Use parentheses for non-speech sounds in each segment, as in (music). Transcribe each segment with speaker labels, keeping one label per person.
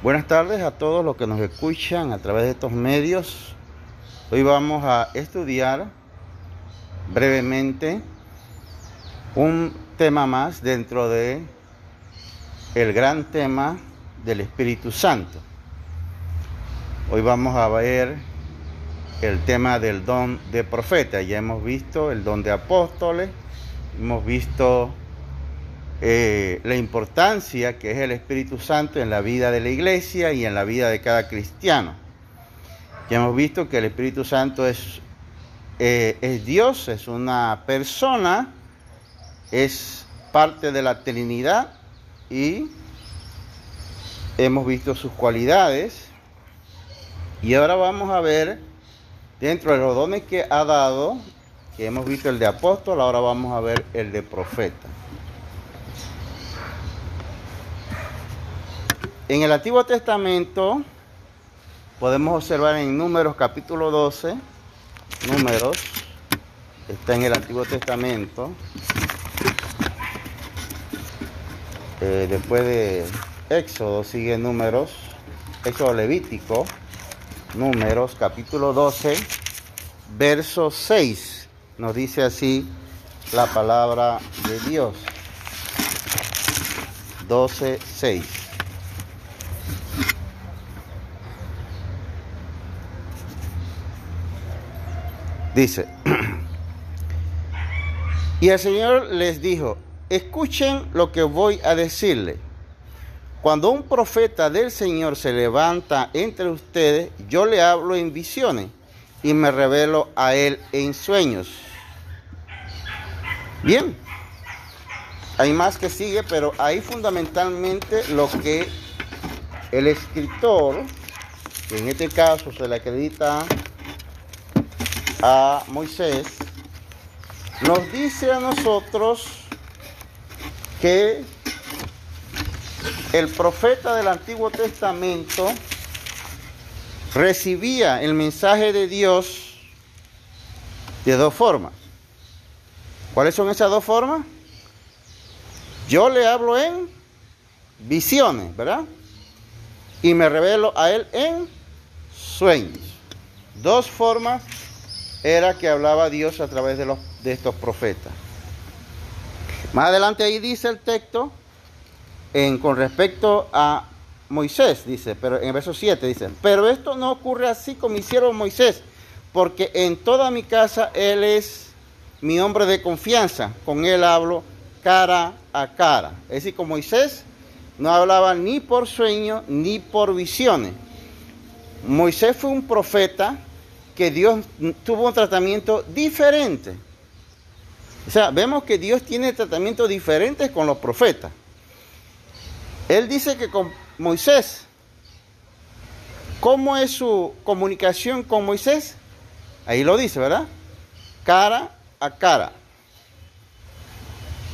Speaker 1: Buenas tardes a todos los que nos escuchan a través de estos medios. Hoy vamos a estudiar brevemente un tema más dentro de el gran tema del Espíritu Santo. Hoy vamos a ver el tema del don de profeta. Ya hemos visto el don de apóstoles, hemos visto eh, la importancia que es el Espíritu Santo en la vida de la iglesia y en la vida de cada cristiano. Ya hemos visto que el Espíritu Santo es, eh, es Dios, es una persona, es parte de la Trinidad y hemos visto sus cualidades. Y ahora vamos a ver, dentro de los dones que ha dado, que hemos visto el de apóstol, ahora vamos a ver el de profeta. En el Antiguo Testamento podemos observar en Números capítulo 12, Números, está en el Antiguo Testamento, eh, después de Éxodo sigue Números, Éxodo Levítico, Números capítulo 12, verso 6, nos dice así la palabra de Dios. 12, 6. Dice, (clears throat) y el Señor les dijo, escuchen lo que voy a decirle. Cuando un profeta del Señor se levanta entre ustedes, yo le hablo en visiones y me revelo a él en sueños. Bien, hay más que sigue, pero ahí fundamentalmente lo que el escritor, que en este caso se le acredita a Moisés, nos dice a nosotros que el profeta del Antiguo Testamento recibía el mensaje de Dios de dos formas. ¿Cuáles son esas dos formas? Yo le hablo en visiones, ¿verdad? Y me revelo a él en sueños. Dos formas era que hablaba Dios a través de, los, de estos profetas. Más adelante ahí dice el texto, en, con respecto a Moisés, dice, pero en el verso 7 dice, pero esto no ocurre así como hicieron Moisés, porque en toda mi casa él es mi hombre de confianza, con él hablo cara a cara. Es decir, con Moisés no hablaba ni por sueño ni por visiones. Moisés fue un profeta que Dios tuvo un tratamiento diferente. O sea, vemos que Dios tiene tratamientos diferentes con los profetas. Él dice que con Moisés, ¿cómo es su comunicación con Moisés? Ahí lo dice, ¿verdad? Cara a cara.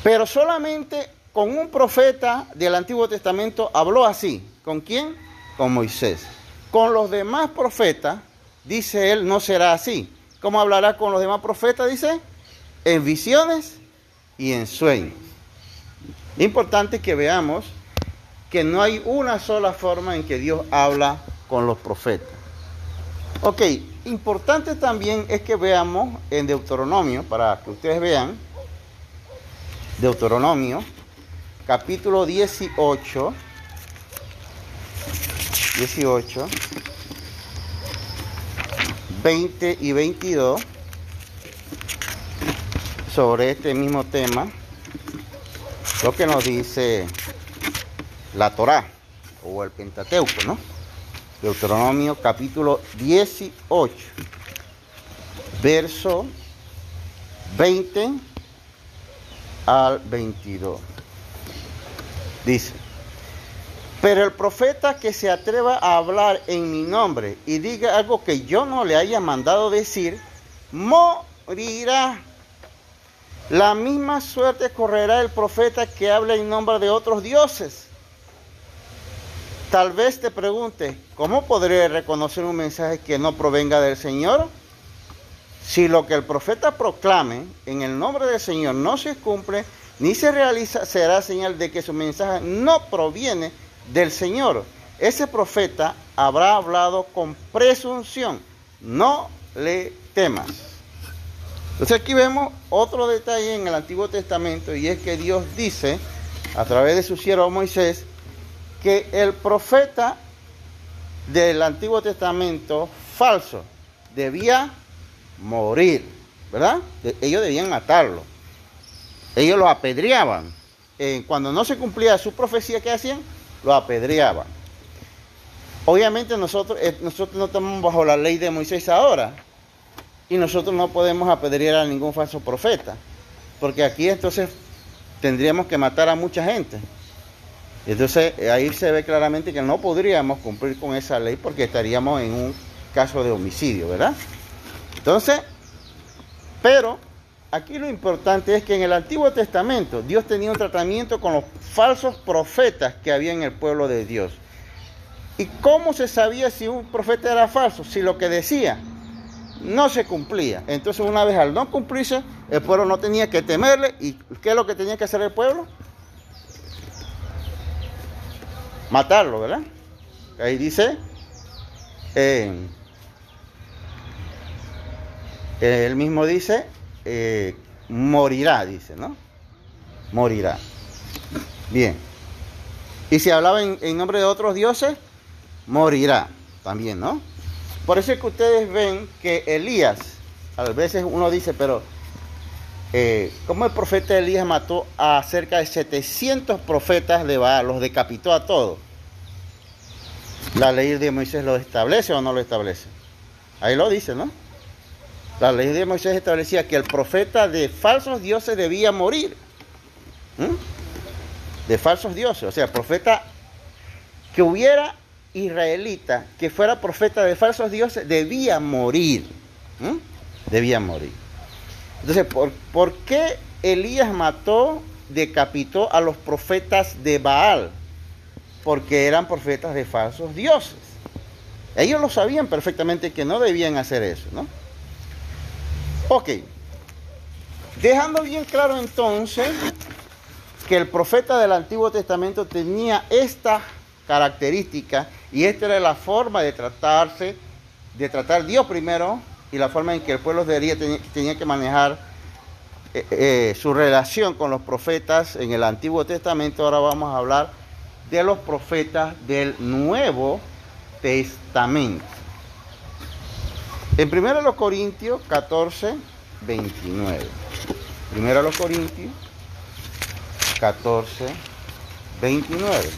Speaker 1: Pero solamente con un profeta del Antiguo Testamento habló así. ¿Con quién? Con Moisés. Con los demás profetas dice él, no será así. ¿Cómo hablará con los demás profetas? Dice, en visiones y en sueños. Importante que veamos que no hay una sola forma en que Dios habla con los profetas. Ok, importante también es que veamos en Deuteronomio, para que ustedes vean, Deuteronomio, capítulo 18, 18, 20 y 22 sobre este mismo tema, lo que nos dice la Torá o el Pentateuco, ¿no? Deuteronomio capítulo 18, verso 20 al 22. Dice, pero el profeta que se atreva a hablar en mi nombre y diga algo que yo no le haya mandado decir, morirá. La misma suerte correrá el profeta que habla en nombre de otros dioses. Tal vez te pregunte, ¿cómo podré reconocer un mensaje que no provenga del Señor? Si lo que el profeta proclame en el nombre del Señor no se cumple, ni se realiza, será señal de que su mensaje no proviene del Señor. ese profeta habrá hablado con presunción. No le temas. Entonces aquí vemos otro detalle en el Antiguo Testamento y es que Dios dice a través de su siervo Moisés que el profeta del Antiguo Testamento falso debía morir, ¿verdad? Ellos debían matarlo. Ellos lo apedreaban. Eh, cuando no se cumplía su profecía, ¿qué hacían? Lo apedreaban. Obviamente nosotros, eh, nosotros no estamos bajo la ley de Moisés ahora y nosotros no podemos apedrear a ningún falso profeta, porque aquí entonces tendríamos que matar a mucha gente. Entonces ahí se ve claramente que no podríamos cumplir con esa ley porque estaríamos en un caso de homicidio, ¿verdad? Entonces, pero aquí lo importante es que en el Antiguo Testamento Dios tenía un tratamiento con los falsos profetas que había en el pueblo de Dios. ¿Y cómo se sabía si un profeta era falso? Si lo que decía no se cumplía. Entonces una vez al no cumplirse, el pueblo no tenía que temerle. ¿Y qué es lo que tenía que hacer el pueblo? Matarlo, ¿verdad? Ahí dice, él mismo dice, eh, morirá, dice, ¿no? Morirá. Bien. Y si hablaba en nombre de otros dioses, morirá también, ¿no? Por eso es que ustedes ven que Elías, a veces uno dice, pero eh, ¿cómo el profeta Elías mató a cerca de 700 profetas de Baal, los decapitó a todos? ¿La ley de Moisés lo establece o no lo establece? Ahí lo dice, ¿no? La ley de Moisés establecía que el profeta de falsos dioses debía morir. De falsos dioses. O sea, profeta que hubiera israelita que fuera profeta de falsos dioses debía morir. Debía morir. Entonces, ¿por, ¿por qué Elías mató, decapitó a los profetas de Baal? Porque eran profetas de falsos dioses. Ellos lo sabían perfectamente que no debían hacer eso, ¿no? Ok. Dejando bien claro entonces que el profeta del Antiguo Testamento tenía esta característica y esta era la forma de tratarse, de tratar Dios primero y la forma en que el pueblo debería, tenía, que manejar eh, eh, su relación con los profetas en el Antiguo Testamento. Ahora vamos a hablar de los profetas del Nuevo Testamento. En 1 Corintios 14, 29. 1 Corintios 14, 29.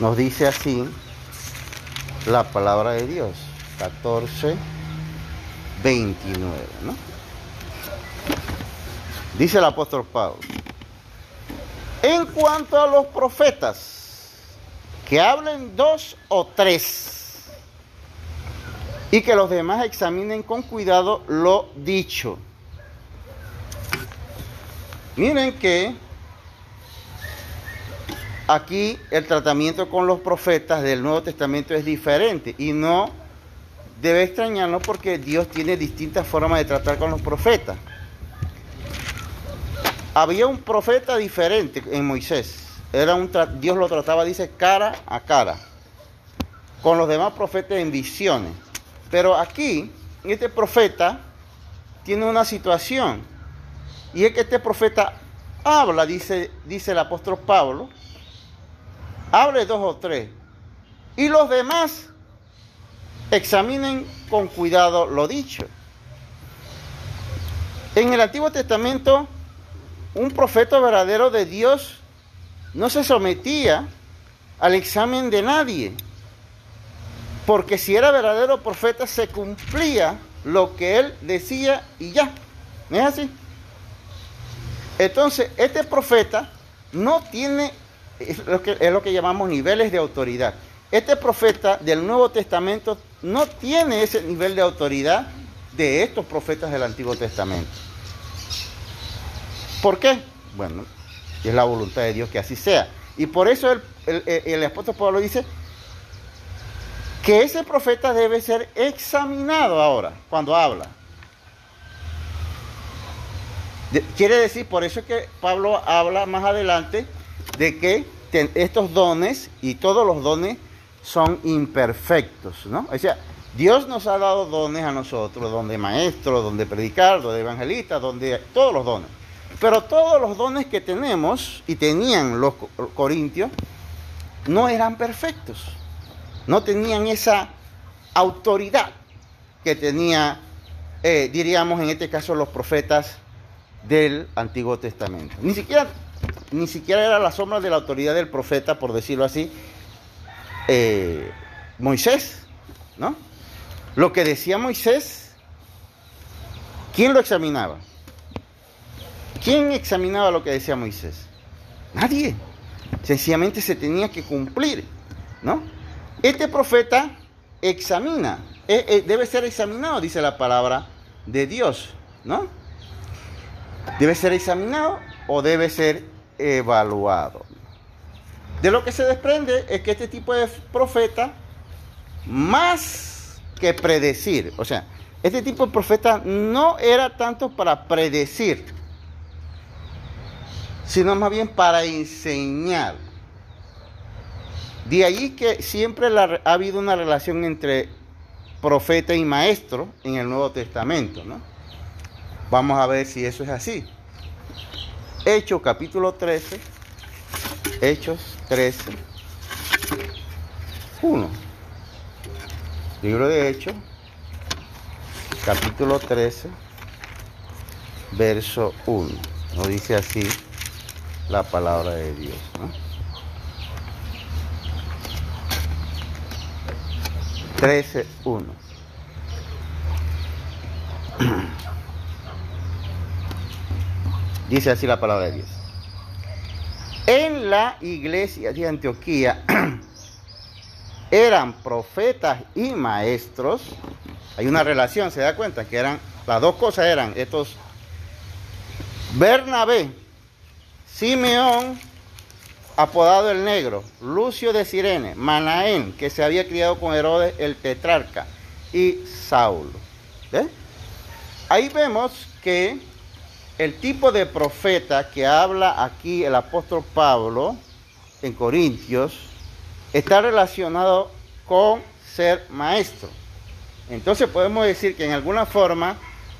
Speaker 1: Nos dice así la palabra de Dios, 14, 29, ¿no? Dice el apóstol Pablo, en cuanto a los profetas, que hablen dos o tres, y que los demás examinen con cuidado lo dicho. Miren que Aquí el tratamiento con los profetas del Nuevo Testamento es diferente y no debe extrañarnos porque Dios tiene distintas formas de tratar con los profetas. Había un profeta diferente en Moisés. Era un Dios lo trataba, dice, cara a cara. Con los demás profetas en visiones. Pero aquí, este profeta tiene una situación. Y es que este profeta habla, dice, dice el apóstol Pablo, hable dos o tres. Y los demás examinen con cuidado lo dicho. En el Antiguo Testamento, un profeta verdadero de Dios no se sometía al examen de nadie, porque si era verdadero profeta se cumplía lo que él decía y ya. ¿No es así? Entonces, este profeta no tiene es lo, que, es lo que llamamos niveles de autoridad. Este profeta del Nuevo Testamento no tiene ese nivel de autoridad de estos profetas del Antiguo Testamento. ¿Por qué? Bueno, es la voluntad de Dios que así sea. Y por eso el, el, apóstol Pablo dice que ese profeta debe ser examinado ahora, cuando habla. quiere decir, por eso es que Pablo habla más adelante de que estos dones y todos los dones son imperfectos, ¿no? O sea, Dios nos ha dado dones a nosotros, don de maestro, don de predicar, don de evangelista, donde todos los dones. Pero todos los dones que tenemos y tenían los corintios no eran perfectos. No tenían esa autoridad que tenía, eh, diríamos en este caso, los profetas del Antiguo Testamento. Ni siquiera, ni siquiera era la sombra de la autoridad del profeta, por decirlo así, eh, Moisés, ¿no? Lo que decía Moisés, ¿quién lo examinaba? ¿Quién examinaba lo que decía Moisés? Nadie. Sencillamente se tenía que cumplir, ¿no? Este profeta examina, eh, eh, debe ser examinado, dice la palabra de Dios, ¿no? Debe ser examinado o debe ser evaluado. De lo que se desprende es que este tipo de profeta, más que predecir, o sea, este tipo de profeta no era tanto para predecir, sino más bien para enseñar. De ahí que siempre ha habido una relación entre profeta y maestro en el Nuevo Testamento, ¿no? Vamos a ver si eso es así. Hechos capítulo 13, Hechos 13, 1. Libro de Hechos, capítulo 13, verso 1. No dice así la palabra de Dios. ¿no? 13, 1. Dice así la palabra de Dios. En la iglesia de Antioquía (clears throat) eran profetas y maestros. Hay una relación, se da cuenta que eran, las dos cosas eran estos Bernabé, Simeón, apodado el negro, Lucio de Sirene, Manaén, que se había criado con Herodes el tetrarca, y Saulo. Ahí vemos que el tipo de profeta que habla aquí el apóstol Pablo en Corintios está relacionado con ser maestro. Entonces podemos decir que en alguna forma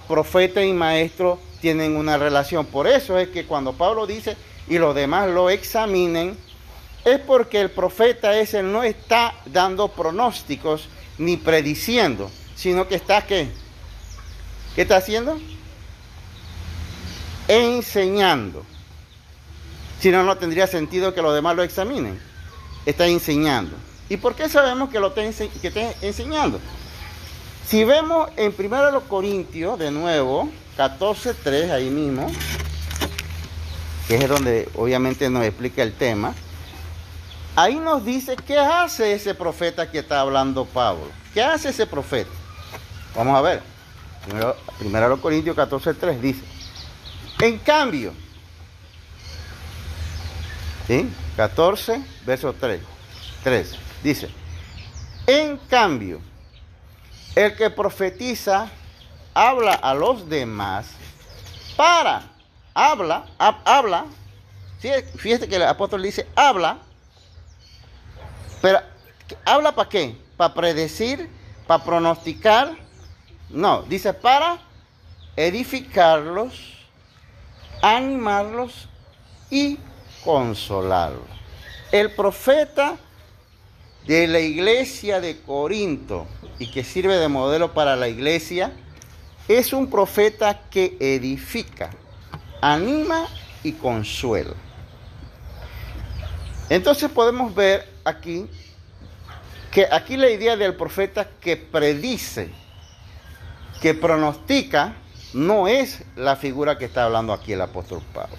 Speaker 1: profeta y maestro tienen una relación. Por eso es que cuando Pablo dice y los demás lo examinen, es porque el profeta ese no está dando pronósticos ni prediciendo, sino que está ¿qué? ¿Qué está haciendo? enseñando. Si no, no tendría sentido que los demás lo examinen. Está enseñando. ¿Y por qué sabemos que lo está, enseñando? Si vemos en 1 Corintios, de nuevo, 14.3, ahí mismo, que es donde obviamente nos explica el tema, ahí nos dice qué hace ese profeta que está hablando Pablo. ¿Qué hace ese profeta? Vamos a ver. Primero, 1 Corintios 14.3 dice, en cambio, ¿sí? 14, verso 3, 3, dice, en cambio, el que profetiza habla a los demás para, habla, habla, fíjate que el apóstol dice, habla, pero habla para qué? Para predecir, para pronosticar, no, dice para edificarlos animarlos y consolarlos. El profeta de la iglesia de Corinto y que sirve de modelo para la iglesia es un profeta que edifica, anima y consuela. Entonces podemos ver aquí que aquí la idea del profeta que predice, que pronostica, no es la figura que está hablando aquí el apóstol Pablo.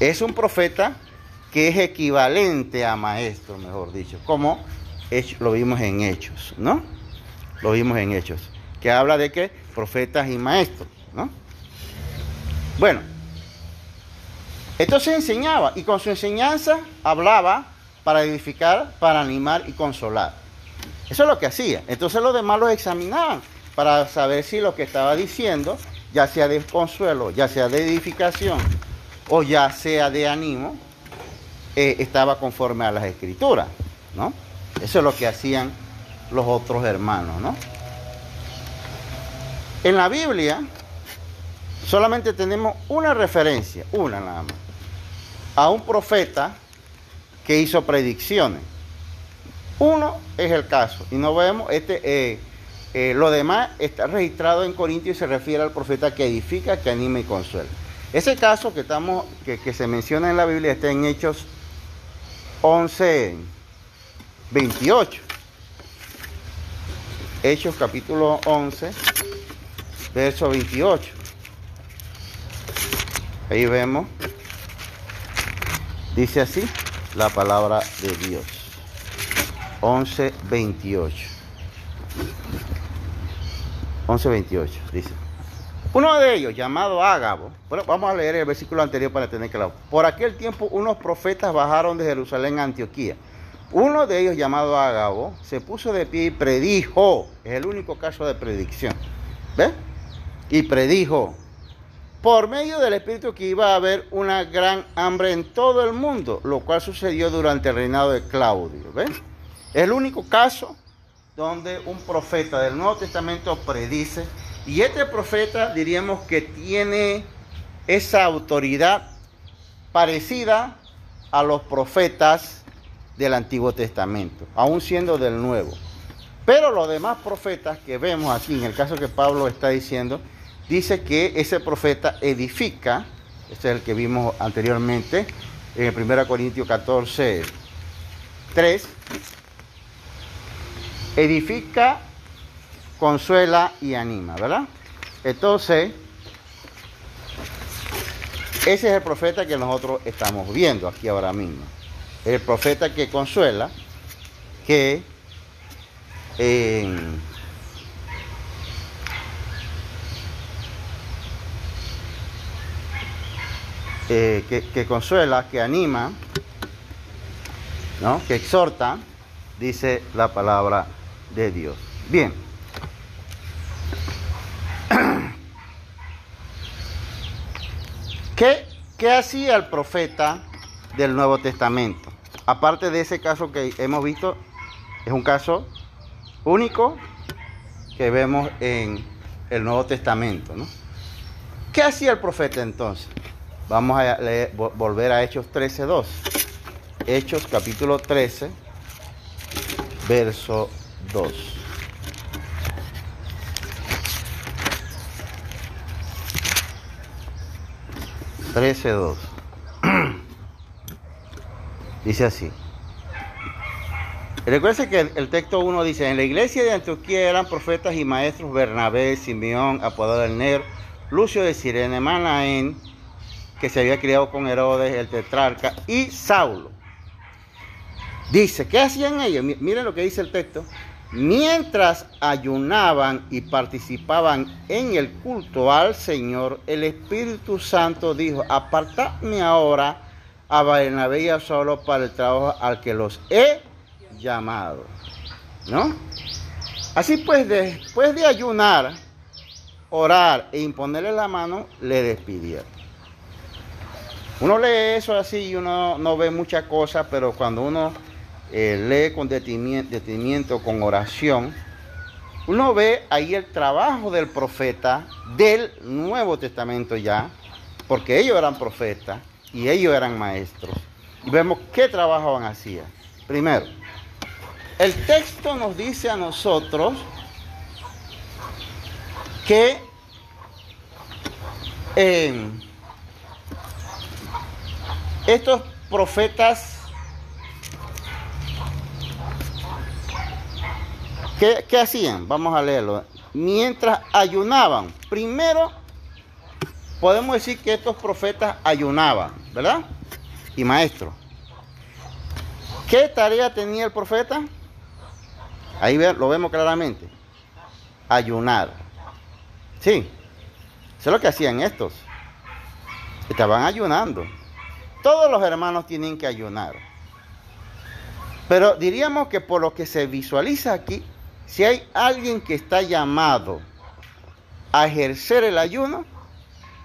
Speaker 1: Es un profeta que es equivalente a maestro, mejor dicho, como lo vimos en Hechos, ¿no? Lo vimos en Hechos, que habla de que profetas y maestros, ¿no? Bueno, entonces enseñaba y con su enseñanza hablaba para edificar, para animar y consolar. Eso es lo que hacía. Entonces los demás los examinaban para saber si lo que estaba diciendo ya sea de consuelo, ya sea de edificación o ya sea de ánimo, eh, estaba conforme a las escrituras, ¿no? Eso es lo que hacían los otros hermanos, ¿no? En la Biblia solamente tenemos una referencia, una nada más, a un profeta que hizo predicciones. Uno es el caso, y no vemos, este, eh, eh, lo demás está registrado en Corintios y se refiere al profeta que edifica, que anima y consuela. Ese caso que, estamos, que, que se menciona en la Biblia está en Hechos 11, 28. Hechos capítulo 11, verso 28. Ahí vemos, dice así la palabra de Dios. 11, 28. 11, 28, dice. Uno de ellos, llamado Ágabo, bueno, vamos a leer el versículo anterior para tener claro. Por aquel tiempo unos profetas bajaron de Jerusalén a Antioquía. Uno de ellos, llamado Ágabo, se puso de pie y predijo. Es el único caso de predicción. ¿Ves? Y predijo por medio del Espíritu que iba a haber una gran hambre en todo el mundo, lo cual sucedió durante el reinado de Claudio. ¿Ves? Es el único caso donde un profeta del Nuevo Testamento predice y este profeta diríamos que tiene esa autoridad parecida a los profetas del Antiguo Testamento, aún siendo del Nuevo. Pero los demás profetas que vemos aquí, en el caso que Pablo está diciendo, dice que ese profeta edifica, este es el que vimos anteriormente, en 1 Corintios 14, 3, edifica consuela y anima, ¿verdad? Entonces, ese es el profeta que nosotros estamos viendo aquí ahora mismo. El profeta que consuela, que eh, que, que, consuela, que anima, ¿no? que exhorta, dice la palabra de Dios. Bien. ¿Qué, ¿Qué hacía el profeta del Nuevo Testamento? Aparte de ese caso que hemos visto, es un caso único que vemos en el Nuevo Testamento. ¿no? ¿Qué hacía el profeta entonces? Vamos a volver a Hechos 13.2. Hechos capítulo 13, verso 2. 13.2. (clears throat) dice así. Recuerden que el, texto 1 dice, en la iglesia de Antioquía eran profetas y maestros Bernabé, Simeón, apodado el Ner, Lucio de Sirene, Manaén, que se había criado con Herodes, el tetrarca, y Saulo. Dice, ¿qué hacían ellos? Miren lo que dice el texto. Mientras ayunaban y participaban en el culto al Señor, el Espíritu Santo dijo, apartadme ahora a Barnabé y a Saulo para el trabajo al que los he llamado. ¿No? Así pues, después de ayunar, orar e imponerle la mano, le despidieron. Uno lee eso así y uno no ve muchas cosas, pero cuando uno eh, lee con detenimiento, con oración, uno ve ahí el trabajo del profeta del Nuevo Testamento ya, porque ellos eran profetas y ellos eran maestros. Y vemos qué trabajo hacían. Primero, el texto nos dice a nosotros que eh, estos profetas ¿Qué, hacían? Vamos a leerlo. Mientras ayunaban, primero podemos decir que estos profetas ayunaban, ¿verdad? Y maestro. ¿Qué tarea tenía el profeta? Ahí lo vemos claramente. Ayunar. Sí. Eso es lo que hacían estos. Estaban ayunando. Todos los hermanos tienen que ayunar. Pero diríamos que por lo que se visualiza aquí, si hay alguien que está llamado a ejercer el ayuno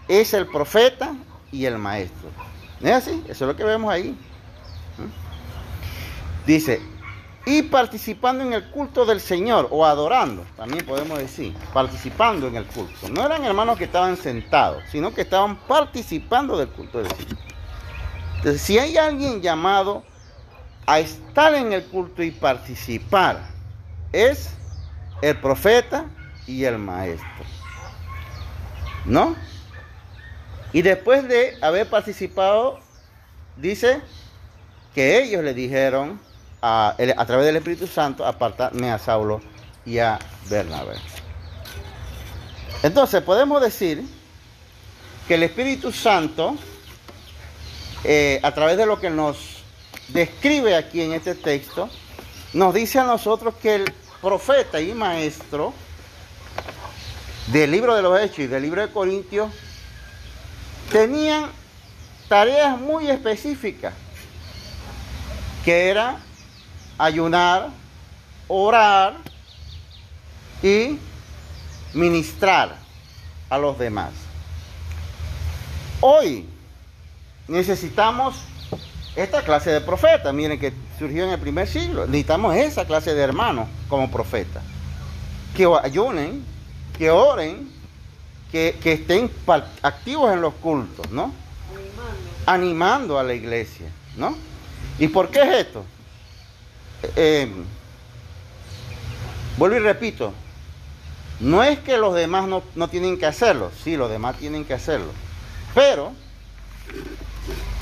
Speaker 1: es el profeta y el maestro. ¿No es así? Eso es lo que vemos ahí. ¿Mm? Dice, y participando en el culto del Señor, o adorando, también podemos decir, participando en el culto. No eran hermanos que estaban sentados, sino que estaban participando del culto del Señor. Entonces, si hay alguien llamado a estar en el culto y participar, es el profeta y el maestro. ¿No? Y después de haber participado, dice que ellos le dijeron a, través del Espíritu Santo, apartarme a Saulo y a Bernabé. Entonces podemos decir que el Espíritu Santo, eh, a través de lo que nos describe aquí en este texto, nos dice a nosotros que el profeta y maestro del libro de los Hechos y del libro de Corintios tenían tareas muy específicas, que era ayunar, orar y ministrar a los demás. Hoy necesitamos esta clase de profetas, miren que surgió en el primer siglo, necesitamos esa clase de hermanos como profetas, que ayunen, que oren, que, estén activos en los cultos, ¿no? Animando. a la iglesia, ¿no? ¿Y por qué es esto? Eh, vuelvo y repito, no es que los demás no, no tienen que hacerlo, sí, los demás tienen que hacerlo, pero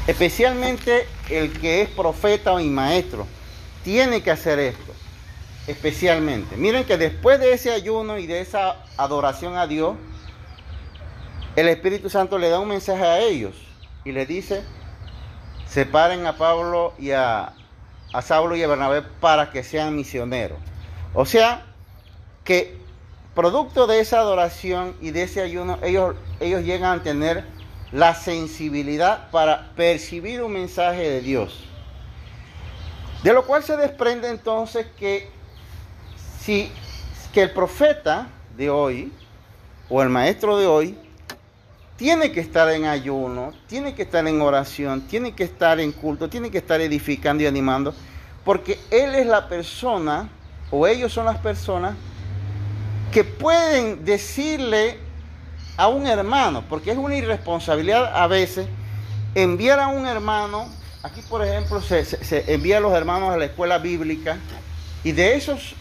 Speaker 1: especialmente el que es profeta y maestro, tiene que hacer esto, especialmente. Miren que después de ese ayuno y de esa adoración a Dios, el Espíritu Santo le da un mensaje a ellos y le dice, separen a Pablo y a, a Saulo y a Bernabé para que sean misioneros. O sea, que producto de esa adoración y de ese ayuno, ellos, ellos llegan a tener la sensibilidad para percibir un mensaje de Dios. De lo cual se desprende entonces que si que el profeta de hoy o el maestro de hoy tiene que estar en ayuno, tiene que estar en oración, tiene que estar en culto, tiene que estar edificando y animando, porque Él es la persona, o ellos son las personas, que pueden decirle a un hermano, porque es una irresponsabilidad a veces enviar a un hermano, aquí por ejemplo se, se envía a los hermanos a la escuela bíblica, y de esos,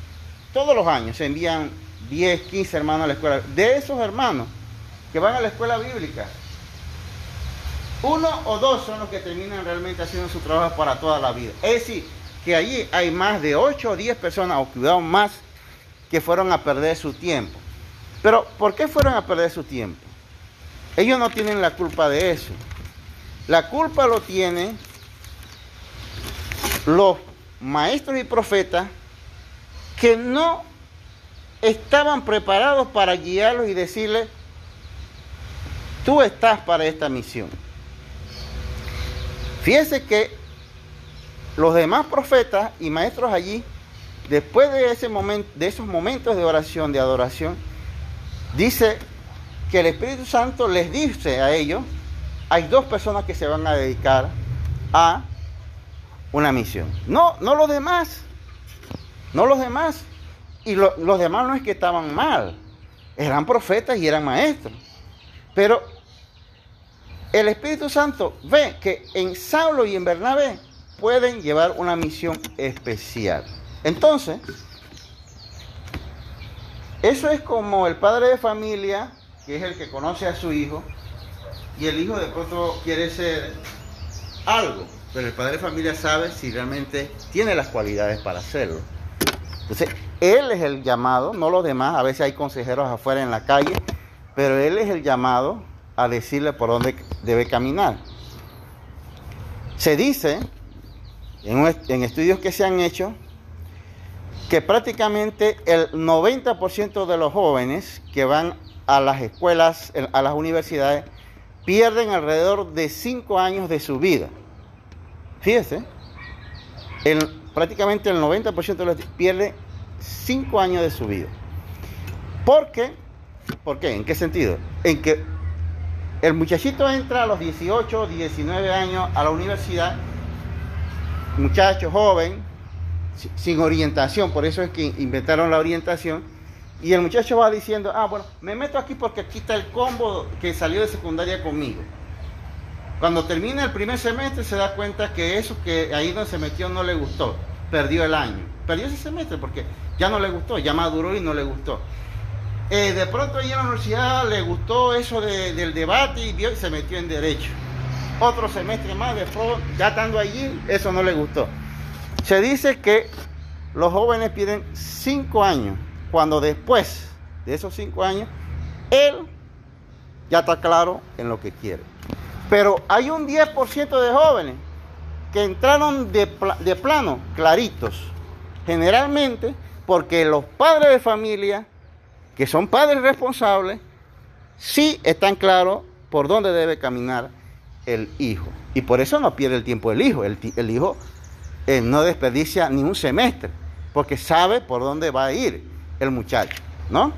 Speaker 1: todos los años se envían 10, 15 hermanos a la escuela, de esos hermanos, que van a la escuela bíblica. Uno o dos son los que terminan realmente haciendo su trabajo para toda la vida. Es decir, que allí hay más de 8 o 10 personas, o cuidado más, que fueron a perder su tiempo. Pero, ¿por qué fueron a perder su tiempo? Ellos no tienen la culpa de eso. La culpa lo tienen los maestros y profetas que no estaban preparados para guiarlos y decirles, Tú estás para esta misión. Fíjese que los demás profetas y maestros allí, después de, ese momento, de esos momentos de oración, de adoración, dice que el Espíritu Santo les dice a ellos, hay dos personas que se van a dedicar a una misión. No, no los demás, no los demás. Y los demás no es que estaban mal, eran profetas y eran maestros. Pero el Espíritu Santo ve que en Saulo y en Bernabé pueden llevar una misión especial. Entonces, eso es como el padre de familia, que es el que conoce a su hijo, y el hijo de pronto quiere ser algo, pero el padre de familia sabe si realmente tiene las cualidades para hacerlo. Entonces, él es el llamado, no los demás, a veces hay consejeros afuera en la calle, pero él es el llamado a decirle por dónde debe caminar. Se dice, en, estudios que se han hecho, que prácticamente el 90% de los jóvenes que van a las escuelas, a las universidades, pierden alrededor de 5 años de su vida. Fíjese, prácticamente el 90% de los pierde 5 años de su vida. Porque ¿Por qué? ¿En qué sentido? En que el muchachito entra a los 18, 19 años a la universidad, muchacho joven, sin orientación, por eso es que inventaron la orientación, y el muchacho va diciendo, ah, bueno, me meto aquí porque aquí está el combo que salió de secundaria conmigo. Cuando termina el primer semestre se da cuenta que eso que ahí donde se metió no le gustó, perdió el año, perdió ese semestre porque ya no le gustó, ya maduró y no le gustó. Eh, de pronto ahí en la universidad le gustó eso del debate y, vio, y se metió en derecho. Otro semestre más, después, ya estando allí, eso no le gustó. Se dice que los jóvenes piden cinco años, cuando después de esos cinco años, él ya está claro en lo que quiere. Pero hay un 10% de jóvenes que entraron de, plano claritos, generalmente porque los padres de familia que son padres responsables, sí están claros por dónde debe caminar el hijo. Y por eso no pierde el tiempo el hijo. El, hijo eh, no desperdicia ni un semestre, porque sabe por dónde va a ir el muchacho, ¿no?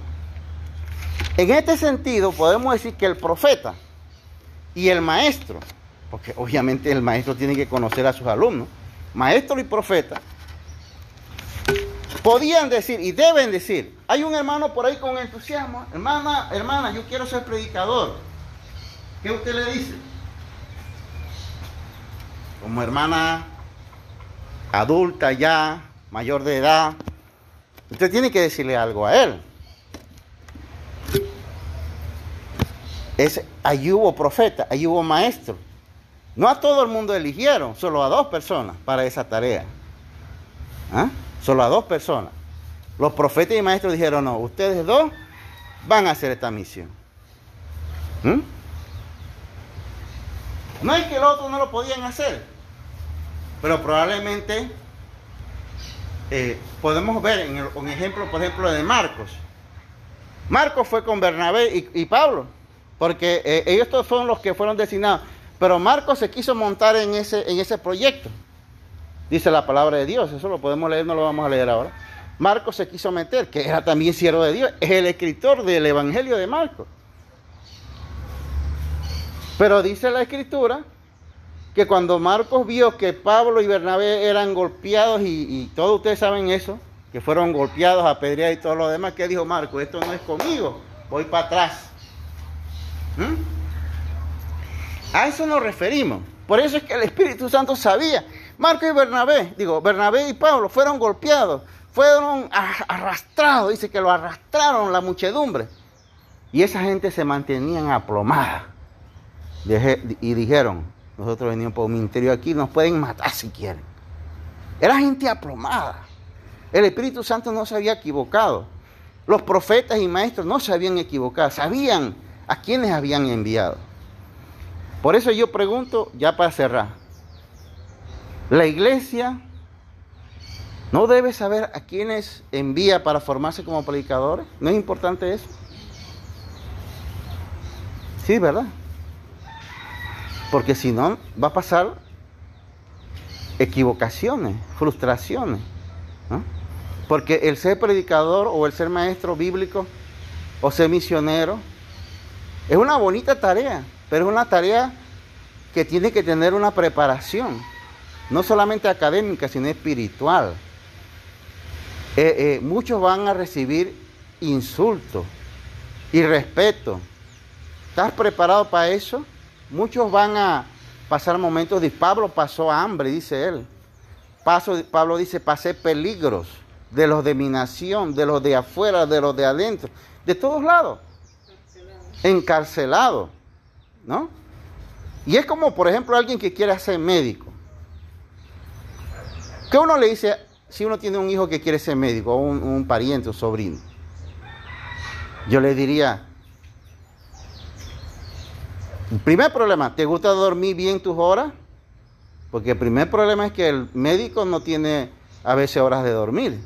Speaker 1: En este sentido, podemos decir que el profeta y el maestro, porque obviamente el maestro tiene que conocer a sus alumnos, maestro y profeta, podían decir y deben decir, hay un hermano por ahí con entusiasmo, hermana, hermana, yo quiero ser predicador. ¿Qué usted le dice? Como hermana adulta ya, mayor de edad, usted tiene que decirle algo a él. Es, ahí hubo profeta, ahí hubo maestro. No a todo el mundo eligieron, solo a dos personas para esa tarea. ¿Ah? Solo a dos personas. Los profetas y maestros dijeron, no, ustedes dos van a hacer esta misión. ¿Mm? No es que el otro no lo podían hacer, pero probablemente eh, podemos ver en un ejemplo, por ejemplo, de Marcos. Marcos fue con Bernabé y, Pablo, porque eh, ellos todos fueron los que fueron designados. Pero Marcos se quiso montar en ese, en ese proyecto dice la palabra de Dios. Eso lo podemos leer, no lo vamos a leer ahora. Marcos se quiso meter, que era también siervo de Dios, es el escritor del Evangelio de Marcos. Pero dice la escritura que cuando Marcos vio que Pablo y Bernabé eran golpeados, y, todos ustedes saben eso, que fueron golpeados, apedreados y todo lo demás, ¿qué dijo Marcos? Esto no es conmigo, voy para atrás. ¿Mm? A eso nos referimos. Por eso es que el Espíritu Santo sabía Marco y Bernabé, digo, Bernabé y Pablo fueron golpeados, fueron arrastrados, dice que lo arrastraron la muchedumbre. Y esa gente se mantenían aplomada. Y dijeron, nosotros venimos por un ministerio aquí, nos pueden matar si quieren. Era gente aplomada. El Espíritu Santo no se había equivocado. Los profetas y maestros no se habían equivocado, sabían a quienes habían enviado. Por eso yo pregunto, ya para cerrar, la iglesia no debe saber a quiénes envía para formarse como predicadores. ¿No es importante eso? Sí, ¿verdad? Porque si no, va a pasar equivocaciones, frustraciones. Porque el ser predicador o el ser maestro bíblico o ser misionero es una bonita tarea, pero es una tarea que tiene que tener una preparación no solamente académica, sino espiritual. Eh, eh, muchos van a recibir insultos y respeto. ¿Estás preparado para eso? Muchos van a pasar momentos de Pablo pasó hambre, dice él. Pablo dice, pasé peligros de los de mi nación, de los de afuera, de los de adentro, de todos lados. Encarcelado. ¿No? Y es como, por ejemplo, alguien que quiere ser médico. ¿Qué uno le dice si uno tiene un hijo que quiere ser médico, o un, pariente o sobrino? Yo le diría, primer problema, ¿te gusta dormir bien tus horas? Porque el primer problema es que el médico no tiene a veces horas de dormir.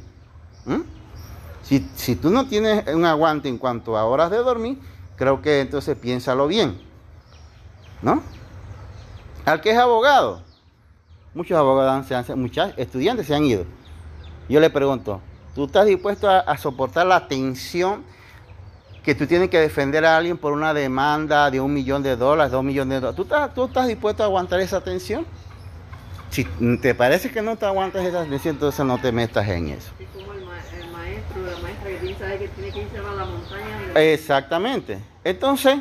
Speaker 1: Si, si, tú no tienes un aguante en cuanto a horas de dormir, creo que entonces piénsalo bien. ¿No? Al que es abogado, muchos abogados, se muchos estudiantes se han ido. Yo le pregunto, ¿tú estás dispuesto a, soportar la tensión que tú tienes que defender a alguien por una demanda de un millón de dólares, dos millones de dólares. ¿Tú estás, tú estás dispuesto a aguantar esa tensión? Si te parece que no te aguantas esa tensión, entonces no te metas en eso.
Speaker 2: Es como el, ma- el maestro la maestra que saber que tiene que irse a la montaña. y-
Speaker 1: Exactamente. Entonces,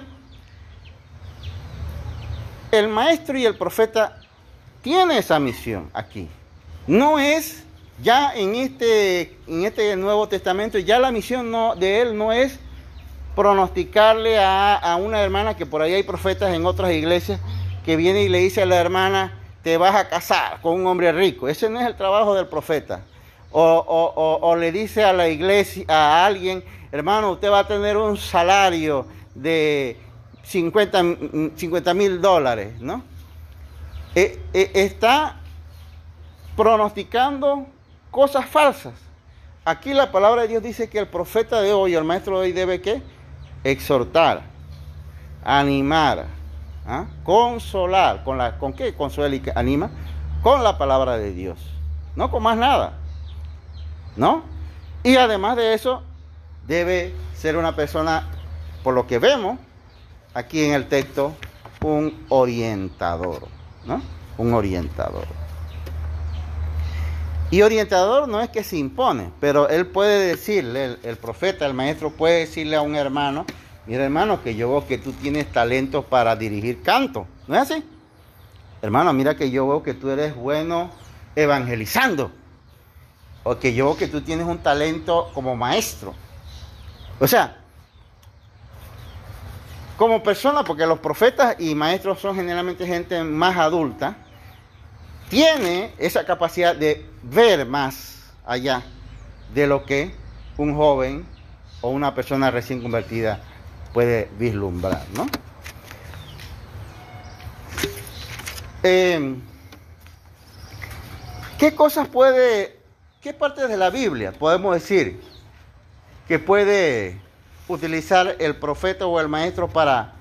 Speaker 1: el maestro y el profeta tienen esa misión aquí. No es ya en este, en este Nuevo Testamento, ya la misión no, de él no es pronosticarle a, a una hermana, que por ahí hay profetas en otras iglesias, que viene y le dice a la hermana, te vas a casar con un hombre rico. Ese no es el trabajo del profeta. O, o- o- le dice a la iglesia, a alguien, hermano, usted va a tener un salario de 50 mil dólares, ¿no? Eh, eh, está pronosticando cosas falsas. Aquí la palabra de Dios dice que el profeta de hoy, el maestro de hoy debe qué? Exhortar, animar, ¿ah? consolar. ¿Con, la, ¿Con qué consuela y anima? Con la palabra de Dios. No con más nada. ¿No? Y además de eso, debe ser una persona, por lo que vemos aquí en el texto, un orientador. ¿No? Un orientador. Y orientador no es que se impone, pero él puede decirle, el, profeta, el maestro puede decirle a un hermano, mira hermano, que yo veo que tú tienes talento para dirigir canto. ¿No es así? Hermano, mira que yo veo que tú eres bueno evangelizando. O que yo veo que tú tienes un talento como maestro. O sea, como persona, porque los profetas y maestros son generalmente gente más adulta, tiene esa capacidad de ver más allá de lo que un joven o una persona recién convertida puede vislumbrar, ¿no? Eh, ¿Qué cosas puede, qué partes de la Biblia podemos decir que puede utilizar el profeta o el maestro para,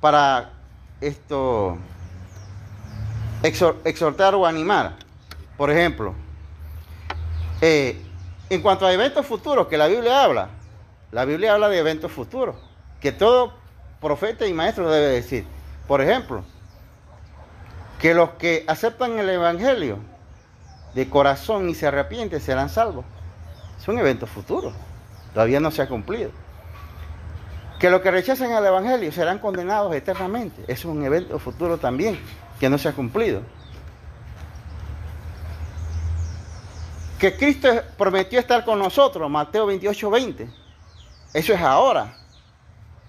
Speaker 1: para esto, exhortar o animar? Por ejemplo, eh, en cuanto a eventos futuros que la Biblia habla, la Biblia habla de eventos futuros, que todo profeta y maestro debe decir. Por ejemplo, que los que aceptan el Evangelio de corazón y se arrepienten serán salvos. Es un evento futuro, todavía no se ha cumplido. Que los que rechazan el Evangelio serán condenados eternamente. Es un evento futuro también, que no se ha cumplido. Que Cristo prometió estar con nosotros, Mateo 28, 20. Eso es ahora.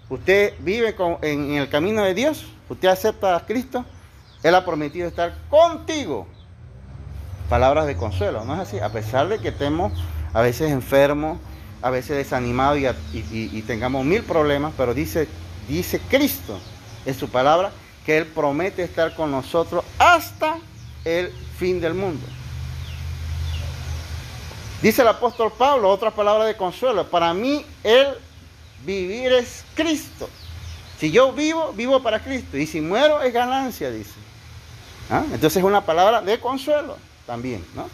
Speaker 1: Usted vive en, el camino de Dios, usted acepta a Cristo, Él ha prometido estar contigo. Palabras de consuelo, ¿no es así? A pesar de que estemos a veces enfermos, a veces desanimados y- y tengamos mil problemas, pero dice, dice Cristo en su palabra que Él promete estar con nosotros hasta el fin del mundo. Dice el apóstol Pablo, otra palabra de consuelo, para mí el vivir es Cristo. Si yo vivo, vivo para Cristo. Y si muero es ganancia, dice. ¿Ah? Entonces es una palabra de consuelo también, ¿no?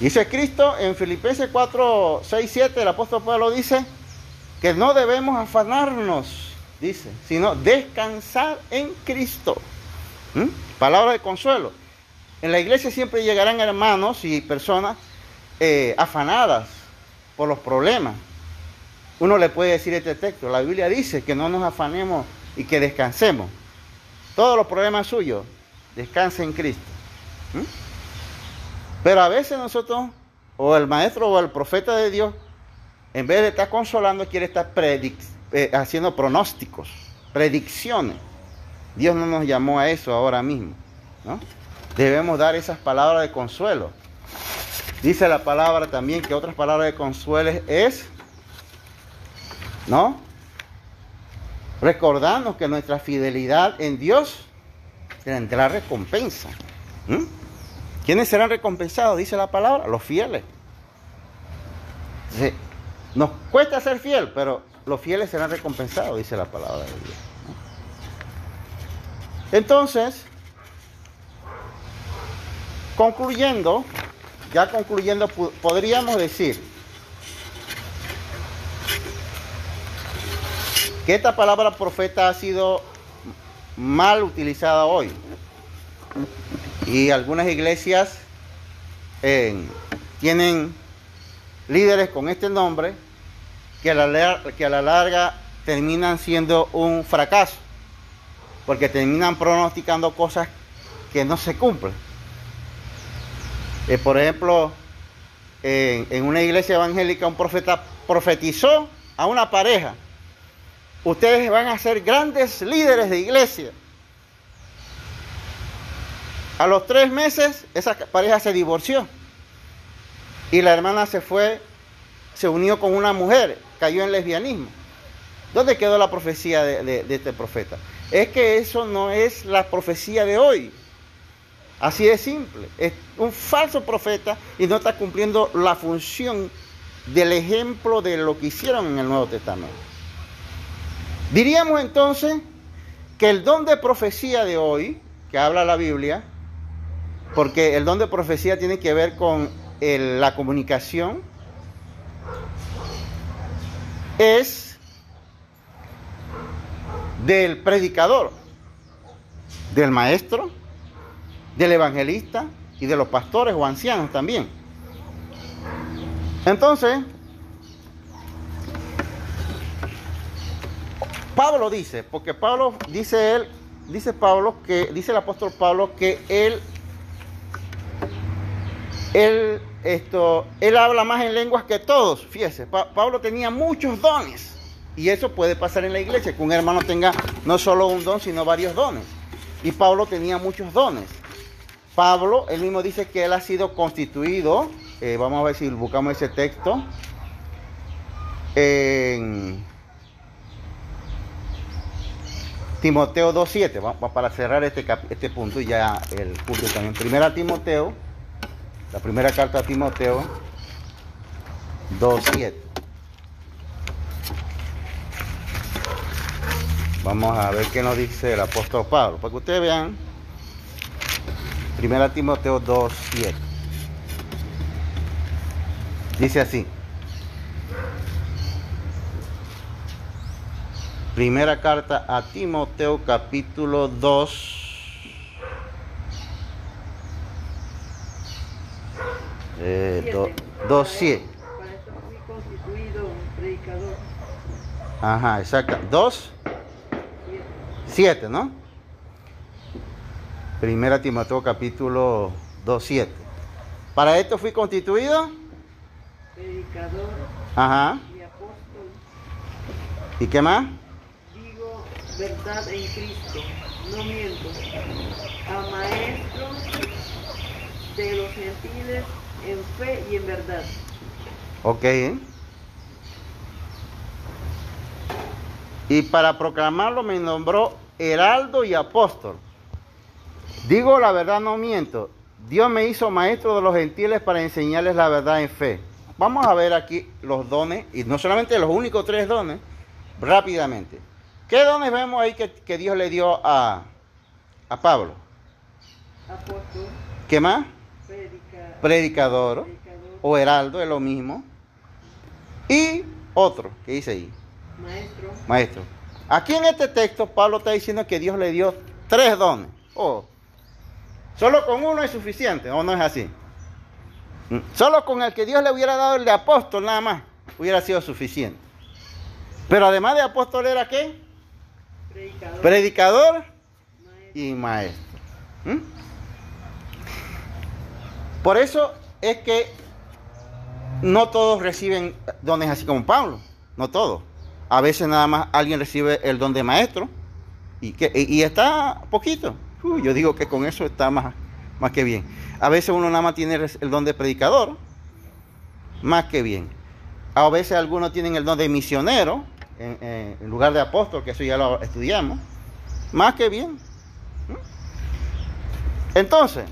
Speaker 1: Dice Cristo en Filipenses 4, 6, 7, el apóstol Pablo dice que no debemos afanarnos, dice, sino descansar en Cristo. ¿Mm? Palabra de consuelo. En la iglesia siempre llegarán hermanos y personas eh, afanadas por los problemas. Uno le puede decir este texto, la Biblia dice que no nos afanemos y que descansemos. Todos los problemas suyos, descanse en Cristo. ¿Mm? Pero a veces nosotros, o el maestro o el profeta de Dios, en vez de estar consolando, quiere estar predic- eh, haciendo pronósticos, predicciones. Dios no nos llamó a eso ahora mismo. ¿no? Debemos dar esas palabras de consuelo. Dice la palabra también que otras palabras de consuelo es, ¿no? Recordarnos que nuestra fidelidad en Dios tendrá recompensa. ¿Quiénes serán recompensados? Dice la palabra, los fieles. Sí, Nos cuesta ser fiel, pero los fieles serán recompensados, dice la palabra de Dios. Entonces, concluyendo, ya concluyendo, podríamos decir que esta palabra profeta ha sido mal utilizada hoy. Y algunas iglesias eh, tienen líderes con este nombre que a, la, que a la larga terminan siendo un fracaso, porque terminan pronosticando cosas que no se cumplen. Eh, por ejemplo, en, en una iglesia evangélica un profeta profetizó a una pareja, ustedes van a ser grandes líderes de iglesia. A los tres meses esa pareja se divorció y la hermana se fue, se unió con una mujer, cayó en lesbianismo. ¿Dónde quedó la profecía de, este profeta? Es que eso no es la profecía de hoy. Así de simple. Es un falso profeta y no está cumpliendo la función del ejemplo de lo que hicieron en el Nuevo Testamento. Diríamos entonces que el don de profecía de hoy, que habla la Biblia, porque el don de profecía tiene que ver con la comunicación, es del predicador, del maestro, del evangelista y de los pastores o ancianos también. Entonces, Pablo dice, porque Pablo dice él, dice Pablo que dice el apóstol Pablo que él él esto él habla más en lenguas que todos. Fíjese, Pa- Pablo tenía muchos dones y eso puede pasar en la iglesia que un hermano tenga no solo un don, sino varios dones. Y Pablo tenía muchos dones. Pablo, él mismo dice que él ha sido constituido, eh, vamos a ver si buscamos ese texto, en Timoteo 2.7, va- va para cerrar este, este punto y ya el punto también. Primera Timoteo, la primera carta a Timoteo 2.7. Vamos a ver qué nos dice el apóstol Pablo, para que ustedes vean. Primera Timoteo 2.7. Dice así. Primera carta a Timoteo capítulo 2. Eh, do-
Speaker 2: Siete.
Speaker 1: 2.7.
Speaker 2: Para esto fui constituido un predicador.
Speaker 1: Ajá, exacto. 2,
Speaker 2: Siete.
Speaker 1: 7, ¿no? Primera Timoteo capítulo 2, 7. Para esto fui constituido.
Speaker 2: Predicador
Speaker 1: Ajá.
Speaker 2: y apóstol.
Speaker 1: ¿Y qué más?
Speaker 2: Digo verdad en Cristo, no miento. A maestro de los gentiles en fe y en verdad.
Speaker 1: Ok. Y para proclamarlo me nombró heraldo y apóstol. Digo la verdad, no miento. Dios me hizo maestro de los gentiles para enseñarles la verdad en fe. Vamos a ver aquí los dones, y no solamente los únicos tres dones, rápidamente. ¿Qué dones vemos ahí que, que Dios le dio a, a Pablo?
Speaker 2: Apóstol,
Speaker 1: ¿Qué más?
Speaker 2: Predica-
Speaker 1: Predicador o heraldo, es lo mismo. Y otro, que dice ahí?
Speaker 2: maestro,
Speaker 1: Maestro, aquí en este texto Pablo está diciendo que Dios le dio tres dones. Oh, solo con uno es suficiente, ¿o no es así? Mm, Solo con el que Dios le hubiera dado el de apóstol nada más hubiera sido suficiente. Pero además de apóstol era qué?
Speaker 2: predicador,
Speaker 1: Predicador
Speaker 2: maestro.
Speaker 1: y maestro. ¿Mm? Por eso es que no todos reciben dones así como Pablo, no todos. A veces nada más alguien recibe el don de maestro y, que, y, está poquito. Yo digo que con eso está más, más que bien. A veces uno nada más tiene el don de predicador, más que bien. A veces algunos tienen el don de misionero, en, en- en lugar de apóstol, que eso ya lo estudiamos, más que bien. Entonces,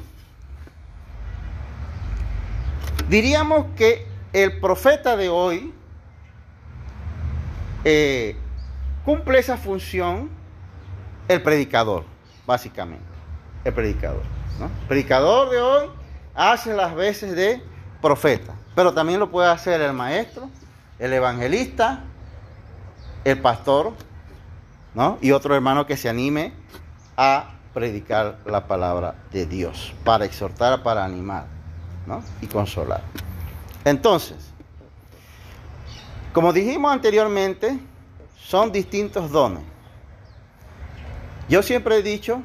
Speaker 1: diríamos que el profeta de hoy eh, cumple esa función el predicador, básicamente. El predicador. El predicador de hoy hace las veces de profeta, pero también lo puede hacer el maestro, el evangelista, el pastor ¿no? Y otro hermano que se anime a predicar la palabra de Dios, para exhortar, para animar, Y consolar. Entonces, como dijimos anteriormente, son distintos dones. Yo siempre he dicho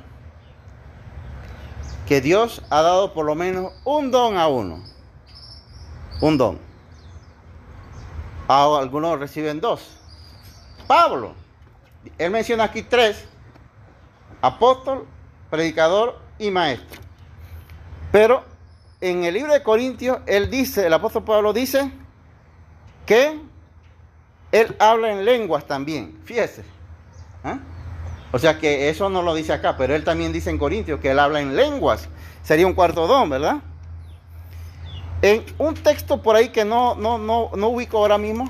Speaker 1: que Dios ha dado por lo menos un don a uno. Un don. A algunos reciben dos. Pablo, él menciona aquí tres. Apóstol, predicador y maestro. Pero en el libro de Corintios, él dice, el apóstol Pablo dice que él habla en lenguas también. Fíjese. ¿ah? O sea que eso no lo dice acá, pero él también dice en Corintios que él habla en lenguas. Sería un cuarto don, ¿verdad? En un texto por ahí que no, no, no, no ubico ahora mismo,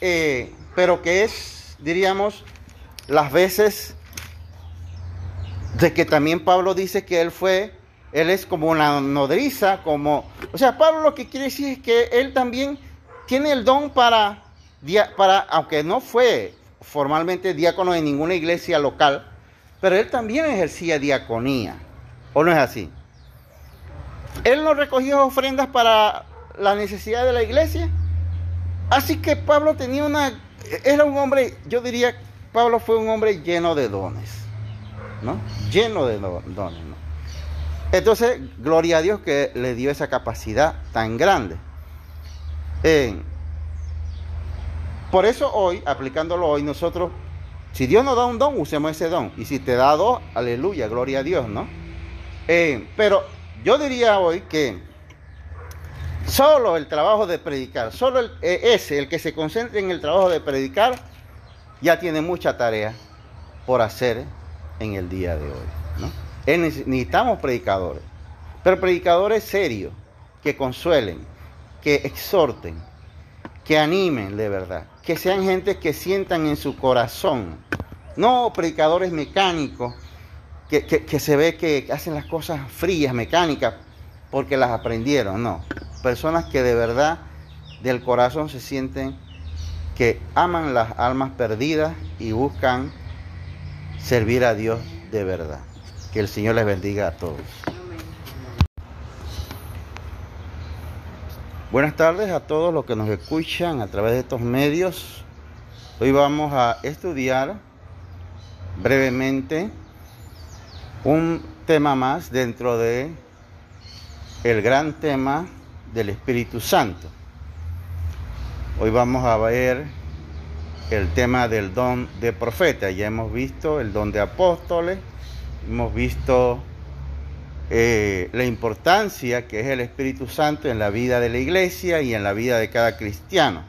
Speaker 1: eh, pero que es, diríamos, las veces de que también Pablo dice que él fue, él es como una nodriza, como, o sea, Pablo lo que quiere decir es que él también tiene el don para, para aunque no fue formalmente diácono de ninguna iglesia local, pero él también ejercía diaconía. ¿O no es así? Él no recogía ofrendas para la necesidad de la iglesia. Así que Pablo tenía una... Era un hombre, yo diría, Pablo fue un hombre lleno de dones. ¿No? Lleno de dones. Entonces, gloria a Dios que le dio esa capacidad tan grande. Por eso hoy, aplicándolo hoy, nosotros, si Dios nos da un don, usemos ese don. Y si te da dos, aleluya, gloria a Dios, ¿no? Pero yo diría hoy que solo el trabajo de predicar, solo eh, ese, el que se concentre en el trabajo de predicar, ya tiene mucha tarea por hacer en el día de hoy, ¿no? Necesitamos predicadores, pero predicadores serios, que consuelen, que exhorten, que animen de verdad, que sean gente que sientan en su corazón, no predicadores mecánicos, que, se ve que hacen las cosas frías, mecánicas, porque las aprendieron, no. Personas que de verdad del corazón se sienten que aman las almas perdidas y buscan servir a Dios de verdad. Que el Señor les bendiga a todos. Buenas tardes a todos los que nos escuchan a través de estos medios. Hoy vamos a estudiar brevemente un tema más dentro de el gran tema del Espíritu Santo. Hoy vamos a ver el tema del don de profeta. Ya hemos visto el don de apóstoles, hemos visto eh, la importancia que es el Espíritu Santo en la vida de la iglesia y en la vida de cada cristiano.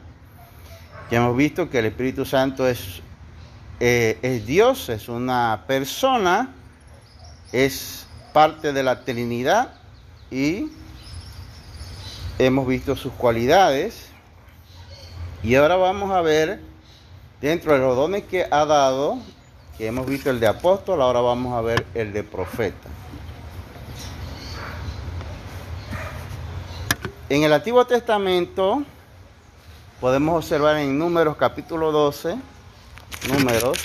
Speaker 1: Ya hemos visto que el Espíritu Santo es, eh, es Dios, es una persona, es parte de la Trinidad y hemos visto sus cualidades. Y ahora vamos a ver dentro de los dones que ha dado, que hemos visto el de apóstol, ahora vamos a ver el de profeta. En el Antiguo Testamento podemos observar en Números capítulo 12, Números,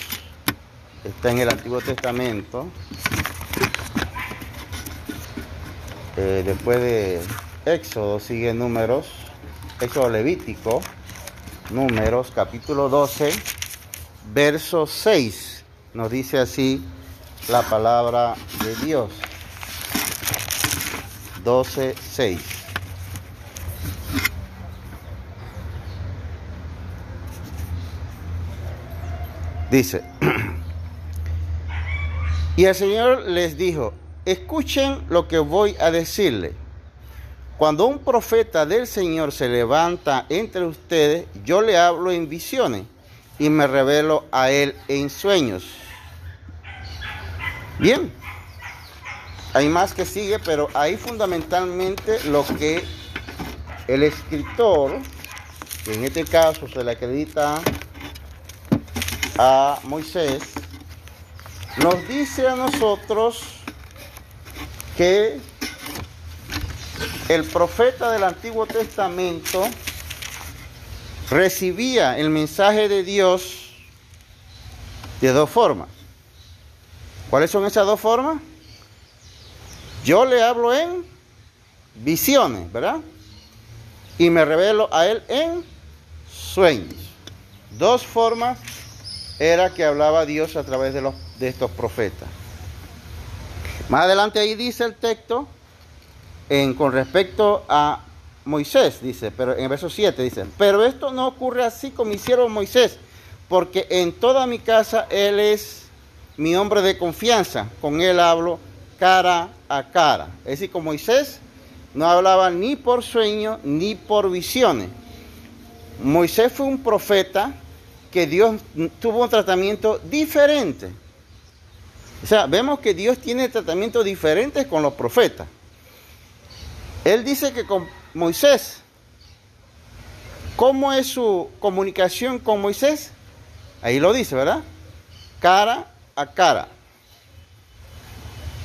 Speaker 1: está en el Antiguo Testamento, eh, después de Éxodo sigue Números, Éxodo Levítico, Números capítulo 12, verso 6, nos dice así la palabra de Dios. 12, 6. Dice, (clears throat) y el Señor les dijo, escuchen lo que voy a decirle. Cuando un profeta del Señor se levanta entre ustedes, yo le hablo en visiones y me revelo a él en sueños. Bien, hay más que sigue, pero ahí fundamentalmente lo que el escritor, que en este caso se le acredita a Moisés, nos dice a nosotros que el profeta del Antiguo Testamento recibía el mensaje de Dios de dos formas. ¿Cuáles son esas dos formas? Yo le hablo en visiones, ¿verdad? Y me revelo a él en sueños. Dos formas era que hablaba Dios a través de, los, de estos profetas. Más adelante ahí dice el texto, en, con respecto a Moisés, dice, pero en el verso 7 dice, pero esto no ocurre así como hicieron Moisés, porque en toda mi casa él es mi hombre de confianza, con él hablo cara a cara. Es decir, con Moisés no hablaba ni por sueño ni por visiones. Moisés fue un profeta que Dios tuvo un tratamiento diferente. O sea, vemos que Dios tiene tratamientos diferentes con los profetas. Él dice que con Moisés, ¿cómo es su comunicación con Moisés? Ahí lo dice, ¿verdad? Cara a cara.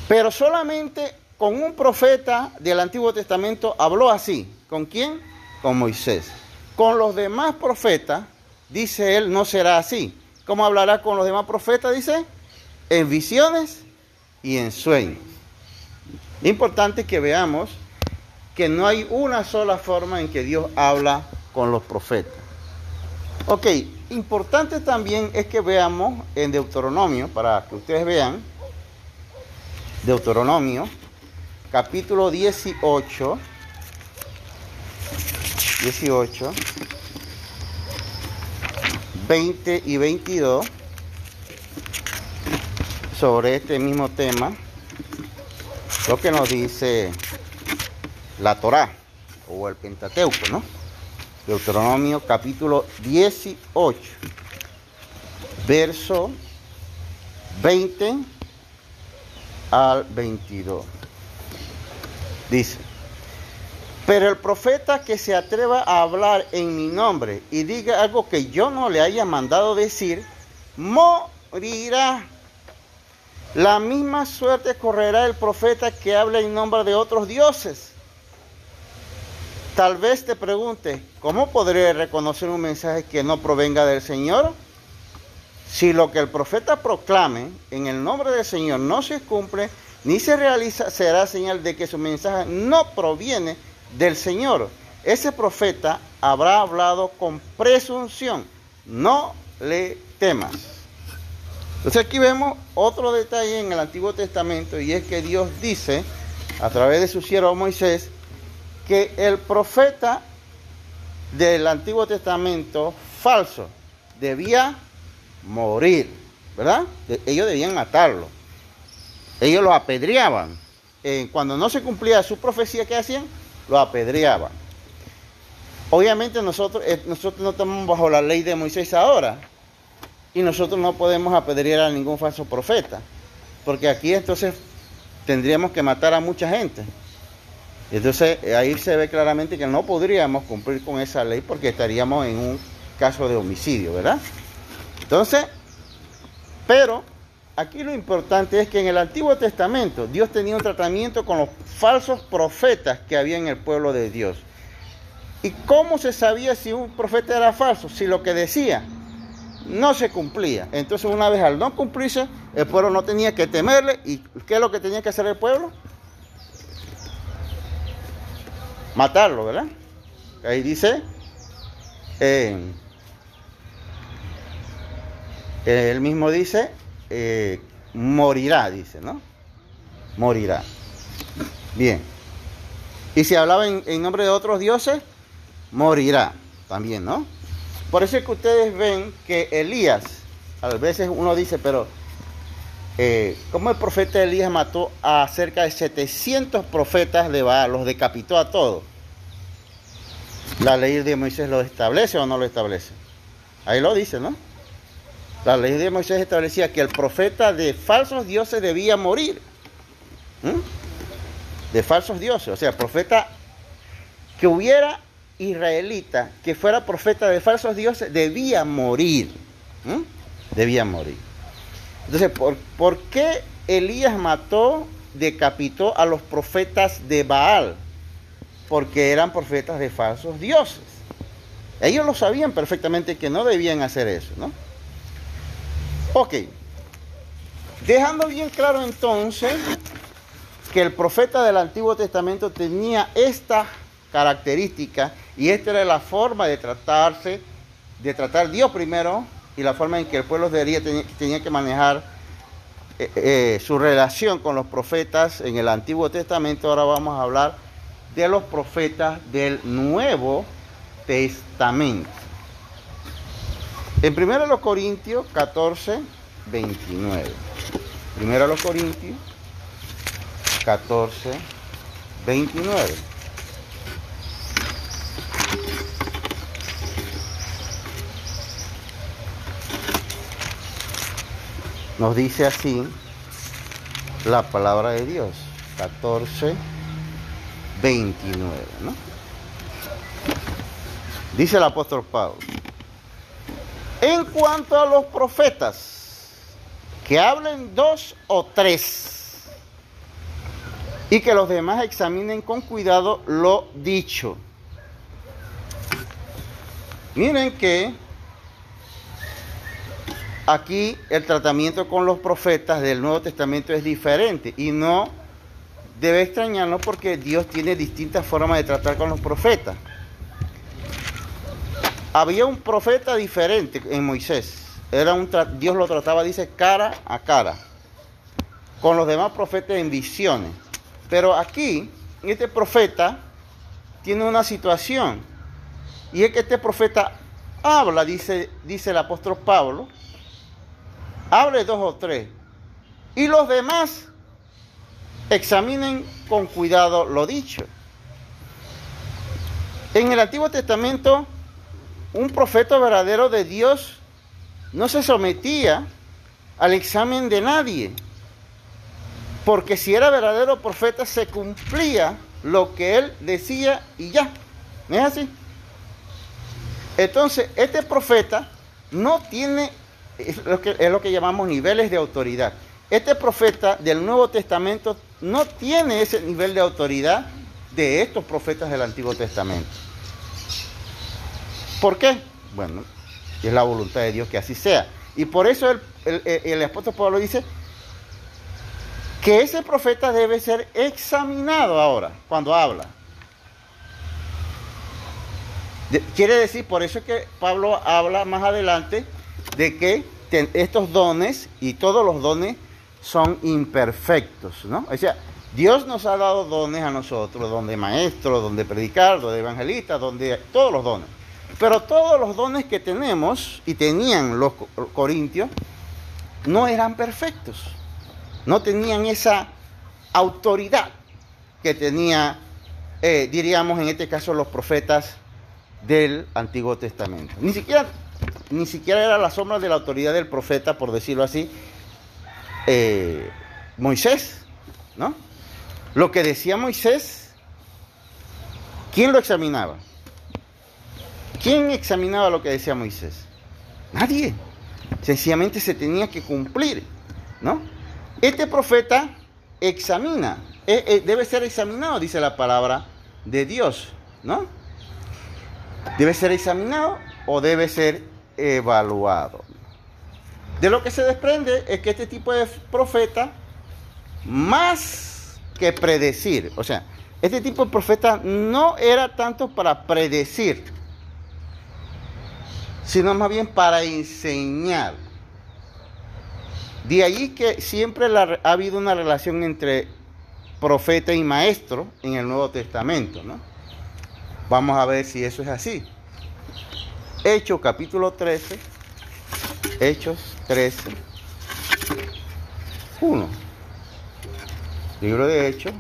Speaker 1: Pero solamente con un profeta del Antiguo Testamento habló así. ¿Con quién? Con Moisés. Con los demás profetas, dice él, no será así. ¿Cómo hablará con los demás profetas? Dice, en visiones y en sueños. Importante que veamos que no hay una sola forma en que Dios habla con los profetas. Ok, importante también es que veamos en Deuteronomio, para que ustedes vean, Deuteronomio, capítulo 18, 18, 20 y 22, sobre este mismo tema, lo que nos dice la Torá o el Pentateuco, ¿no? Deuteronomio capítulo 18, verso 20 al 22. Dice, pero el profeta que se atreva a hablar en mi nombre y diga algo que yo no le haya mandado decir, morirá. La misma suerte correrá el profeta que habla en nombre de otros dioses Tal vez te pregunte, ¿cómo podré reconocer un mensaje que no provenga del Señor? Si lo que el profeta proclame en el nombre del Señor no se cumple ni se realiza, será señal de que su mensaje no proviene del Señor. Ese profeta habrá hablado con presunción. No le temas. Entonces aquí vemos otro detalle en el Antiguo Testamento y es que Dios dice a través de su siervo Moisés que el profeta del Antiguo Testamento falso debía morir, ¿verdad? Ellos debían matarlo. Ellos lo apedreaban. Cuando no se cumplía su profecía, ¿qué hacían? Lo apedreaban. Obviamente nosotros, eh, nosotros no estamos bajo la ley de Moisés ahora. Y nosotros no podemos apedrear a ningún falso profeta. Porque aquí entonces tendríamos que matar a mucha gente. Entonces ahí se ve claramente que no podríamos cumplir con esa ley porque estaríamos en un caso de homicidio, ¿verdad? Entonces, pero aquí lo importante es que en el Antiguo Testamento Dios tenía un tratamiento con los falsos profetas que había en el pueblo de Dios. ¿Y cómo se sabía si un profeta era falso? Si lo que decía no se cumplía. Entonces una vez al no cumplirse, el pueblo no tenía que temerle. ¿Y qué es lo que tenía que hacer el pueblo? Matarlo, ¿verdad? Ahí dice, eh, él mismo dice, eh, morirá, dice, ¿no? Morirá. Bien. Y si hablaba en, nombre de otros dioses, morirá también, ¿no? Por eso es que ustedes ven que Elías, a veces uno dice, pero eh, ¿cómo el profeta Elías mató a cerca de 700 profetas de Baal, los decapitó a todos? ¿La ley de Moisés lo establece o no lo establece? Ahí lo dice, ¿no? La ley de Moisés establecía que el profeta de falsos dioses debía morir. De falsos dioses. O sea, profeta que hubiera israelita que fuera profeta de falsos dioses debía morir. Debía morir. Entonces, ¿por, qué Elías mató, decapitó a los profetas de Baal? Porque eran profetas de falsos dioses. Ellos lo sabían perfectamente que no debían hacer eso, ¿no? Ok. Dejando bien claro entonces que el profeta del Antiguo Testamento tenía esta característica y esta era la forma de tratarse, de tratar Dios primero y la forma en que el pueblo de tenía, tenía que manejar eh, eh, su relación con los profetas en el Antiguo Testamento. Ahora vamos a hablar de los profetas del Nuevo Testamento. En 1 Corintios 14, 29. 1 Corintios 14, 29. Nos dice así la palabra de Dios, 14, 29, ¿no? Dice el apóstol Pablo, en cuanto a los profetas, que hablen dos o tres, y que los demás examinen con cuidado lo dicho. Miren que aquí el tratamiento con los profetas del Nuevo Testamento es diferente y no debe extrañarnos porque Dios tiene distintas formas de tratar con los profetas. Había un profeta diferente en Moisés. Era un Dios lo trataba, dice, cara a cara. Con los demás profetas en visiones. Pero aquí, este profeta tiene una situación. Y es que este profeta habla, dice, dice el apóstol Pablo, hable dos o tres. Y los demás examinen con cuidado lo dicho. En el Antiguo Testamento, un profeta verdadero de Dios no se sometía al examen de nadie, porque si era verdadero profeta se cumplía lo que él decía y ya. ¿No es así? Entonces, este profeta no tiene es lo, que, es lo que llamamos niveles de autoridad. Este profeta del Nuevo Testamento no tiene ese nivel de autoridad de estos profetas del Antiguo Testamento. ¿Por qué? Bueno, es la voluntad de Dios que así sea. Y por eso el, el, apóstol Pablo dice que ese profeta debe ser examinado ahora, cuando habla. quiere decir, por eso es que Pablo habla más adelante de que estos dones y todos los dones son imperfectos, ¿no? O sea, Dios nos ha dado dones a nosotros, don de maestro, don de predicar, don de evangelista, donde todos los dones. Pero todos los dones que tenemos y tenían los corintios no eran perfectos. No tenían esa autoridad que tenía, eh, diríamos en este caso, los profetas del Antiguo Testamento. Ni siquiera ni siquiera era la sombra de la autoridad del profeta, por decirlo así, eh, Moisés, ¿no? Lo que decía Moisés, ¿quién lo examinaba? ¿Quién examinaba lo que decía Moisés? Nadie. Sencillamente se tenía que cumplir, ¿no? Este profeta examina, eh, eh, debe ser examinado, dice la palabra de Dios, ¿no? Debe ser examinado o debe ser evaluado. De lo que se desprende es que este tipo de profeta, más que predecir, o sea, este tipo de profeta no era tanto para predecir, sino más bien para enseñar. De ahí que siempre ha habido una relación entre profeta y maestro en el Nuevo Testamento, ¿no? Vamos a ver si eso es así. Hechos capítulo 13, Hechos 13, 1. Libro de Hechos,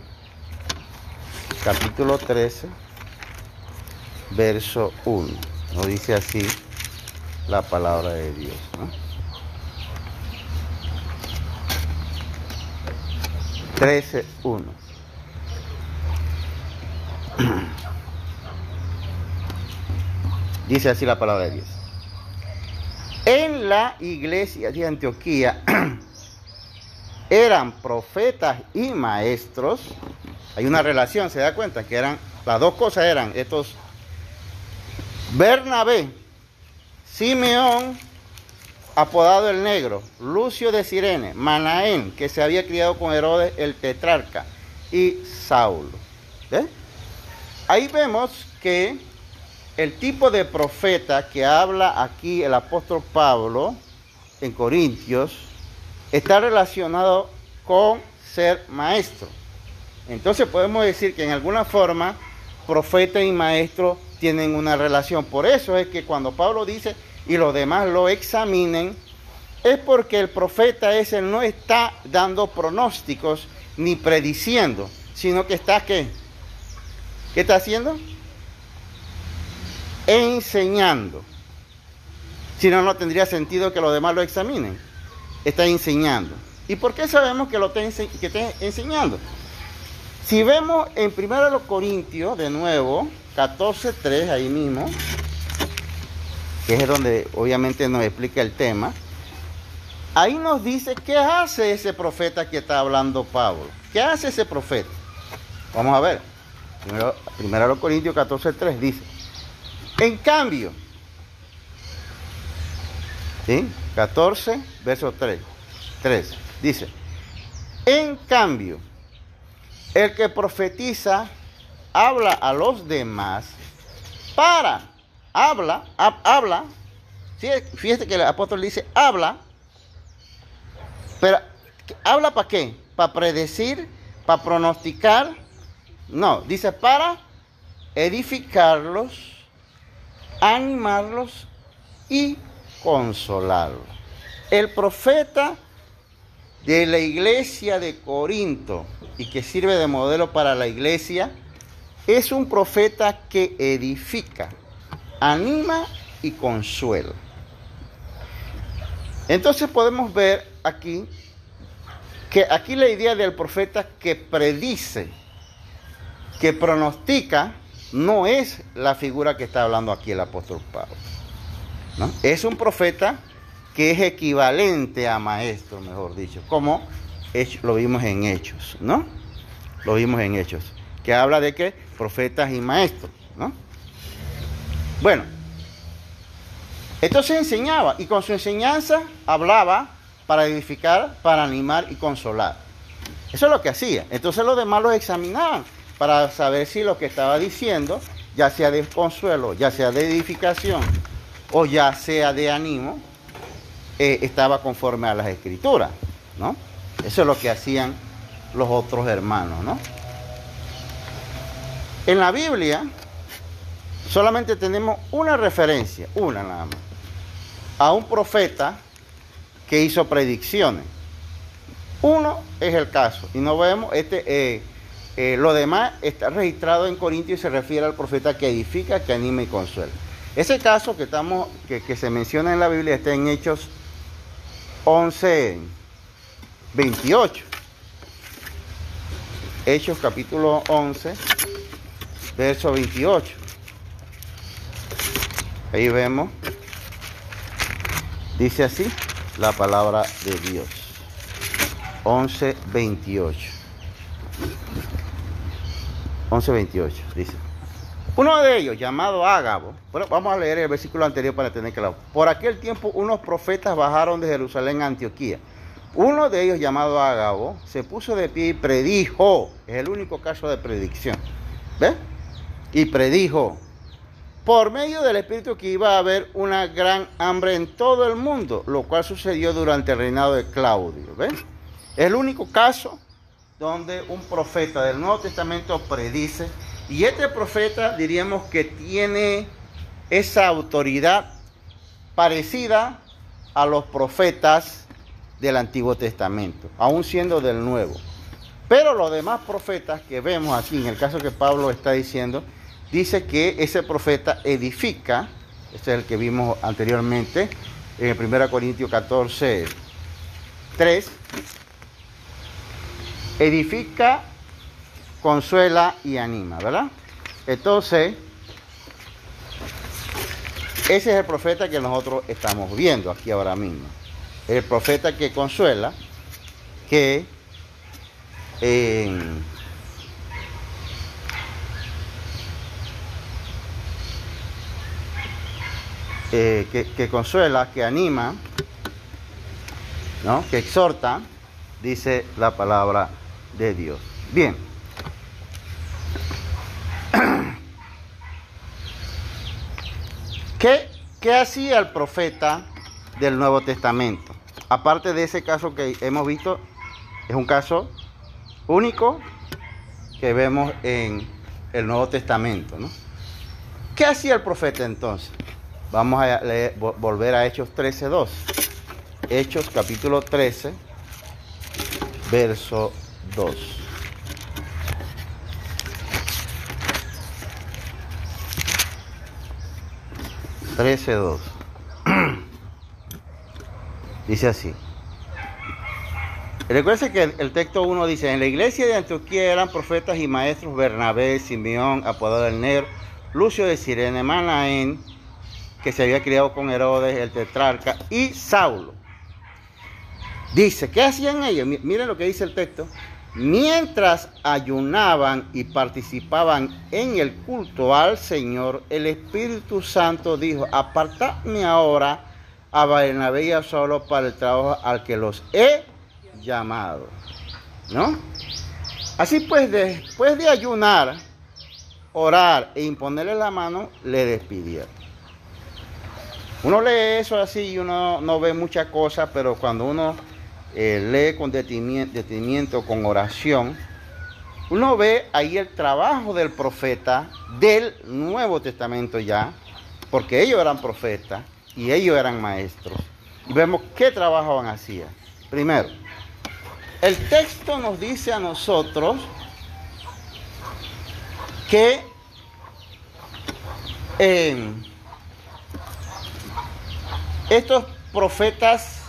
Speaker 1: capítulo 13, verso 1. Nos dice así la palabra de Dios. ¿no? 13, 1. (clears throat) Dice así la palabra de Dios. En la iglesia de Antioquía (clears throat) eran profetas y maestros. Hay una relación, se da cuenta que eran, las dos cosas eran estos Bernabé, Simeón apodado el negro, Lucio de Sirene, Manaén, que se había criado con Herodes el tetrarca, y Saulo. Ahí vemos que el tipo de profeta que habla aquí el apóstol Pablo en Corintios está relacionado con ser maestro. Entonces podemos decir que en alguna forma profeta y maestro tienen una relación. Por eso es que cuando Pablo dice y los demás lo examinen, es porque el profeta ese no está dando pronósticos ni prediciendo, sino que está ¿qué? ¿Qué está haciendo? Enseñando. Si no, no tendría sentido que los demás lo examinen. Está enseñando. ¿Y por qué sabemos que lo está, que está enseñando? Si vemos en 1 Corintios, de nuevo, 14.3, ahí mismo, que es donde obviamente nos explica el tema, ahí nos dice qué hace ese profeta que está hablando Pablo. ¿Qué hace ese profeta? Vamos a ver. Primero, primero Corintios 14.3 dice, en cambio, ¿sí? 14, verso 3, 3, dice, en cambio, el que profetiza habla a los demás para, habla, habla, fíjate que el apóstol dice, habla, pero habla para qué? Para predecir, para pronosticar, no, dice para edificarlos, animarlos y consolarlos. El profeta de la iglesia de Corinto y que sirve de modelo para la iglesia, es un profeta que edifica, anima y consuela. Entonces podemos ver aquí que aquí la idea del profeta que predice, que pronostica, no es la figura que está hablando aquí el apóstol Pablo. Es un profeta que es equivalente a maestro, mejor dicho, como lo vimos en Hechos, ¿no? Lo vimos en Hechos, que habla de que profetas y maestros, ¿no? Bueno, entonces enseñaba y con su enseñanza hablaba para edificar, para animar y consolar. Eso es lo que hacía. Entonces los demás los examinaban para saber si lo que estaba diciendo, ya sea de consuelo, ya sea de edificación o ya sea de ánimo, eh, estaba conforme a las escrituras, ¿no? Eso es lo que hacían los otros hermanos, ¿no? En la Biblia solamente tenemos una referencia, una nada más, a un profeta que hizo predicciones. Uno es el caso, y no vemos, este, eh, eh, lo demás está registrado en Corintios y se refiere al profeta que edifica, que anima y consuela. Ese caso que, estamos, que, que se menciona en la Biblia está en Hechos 11, 28. Hechos capítulo 11, verso 28. Ahí vemos, dice así la palabra de Dios. 11, 28. 11, 28, dice. Uno de ellos, llamado Ágabo, bueno, vamos a leer el versículo anterior para tener claro. Por aquel tiempo unos profetas bajaron de Jerusalén a Antioquía. Uno de ellos, llamado Ágabo, se puso de pie y predijo, es el único caso de predicción, ¿ves? Y predijo, por medio del Espíritu que iba a haber una gran hambre en todo el mundo, lo cual sucedió durante el reinado de Claudio, ¿ves? Es el único caso donde un profeta del Nuevo Testamento predice y este profeta diríamos que tiene esa autoridad parecida a los profetas del Antiguo Testamento, aún siendo del Nuevo. Pero los demás profetas que vemos aquí, en el caso que Pablo está diciendo, dice que ese profeta edifica, este es el que vimos anteriormente, en 1 Corintios 14, 3, edifica consuela y anima, ¿verdad? Entonces, ese es el profeta que nosotros estamos viendo aquí ahora mismo. El profeta que consuela, que eh, que, que, consuela, que anima ¿no? Que exhortan, dice la palabra de Dios. Bien. ¿Qué, ¿Qué hacía el profeta del Nuevo Testamento? Aparte de ese caso que hemos visto, es un caso único que vemos en el Nuevo Testamento. ¿no? ¿Qué hacía el profeta entonces? Vamos a volver a Hechos 13.2. Hechos capítulo 13, verso 2. Trece dos. (clears throat) Dice así. Recuerden que el, texto 1 dice, en la iglesia de Antioquía eran profetas y maestros Bernabé, Simeón, apodado el Ner, Lucio de Sirene, Manaén, que se había criado con Herodes, el tetrarca, y Saulo. Dice, ¿qué hacían ellos? Miren lo que dice el texto. Mientras ayunaban y participaban en el culto al Señor, el Espíritu Santo dijo, apartadme ahora a Barnabé y a para el trabajo al que los he llamado. ¿No? Así pues, después de ayunar, orar e imponerle la mano, le despidieron. Uno lee eso así y uno no ve muchas cosas, pero cuando uno eh, lee con detenimiento, con oración, uno ve ahí el trabajo del profeta del Nuevo Testamento ya, porque ellos eran profetas y ellos eran maestros. Y vemos qué trabajo hacían. Primero, el texto nos dice a nosotros que eh, estos profetas,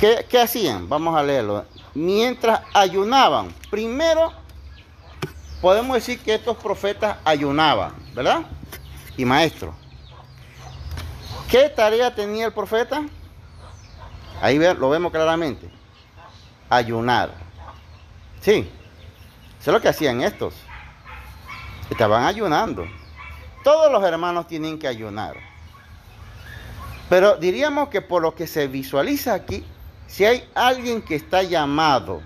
Speaker 1: ¿qué, ¿qué hacían? Vamos a leerlo. Mientras ayunaban, primero podemos decir que estos profetas ayunaban, ¿verdad? Y maestro. ¿Qué tarea tenía el profeta? Ahí lo vemos claramente. Ayunar. Sí. Eso es lo que hacían estos. Estaban ayunando. Todos los hermanos tienen que ayunar. Pero diríamos que por lo que se visualiza aquí, si hay alguien que está llamado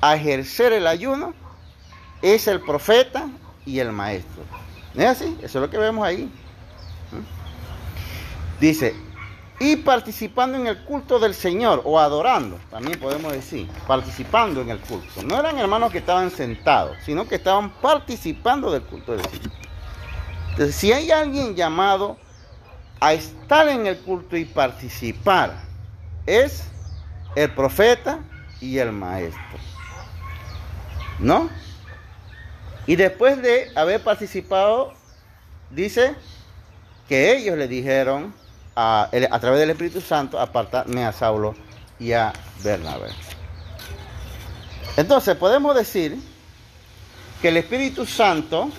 Speaker 1: a ejercer el ayuno, es el profeta y el maestro. ¿No es así? Eso es lo que vemos ahí. ¿Mm? Dice, y participando en el culto del Señor, o adorando, también podemos decir, participando en el culto. No eran hermanos que estaban sentados, sino que estaban participando del culto del Señor. Entonces, si hay alguien llamado a estar en el culto y participar, es el profeta y el maestro. ¿No? Y después de haber participado, dice que ellos le dijeron a, través del Espíritu Santo, apartarme a Saulo y a Bernabé. Entonces podemos decir que el Espíritu Santo,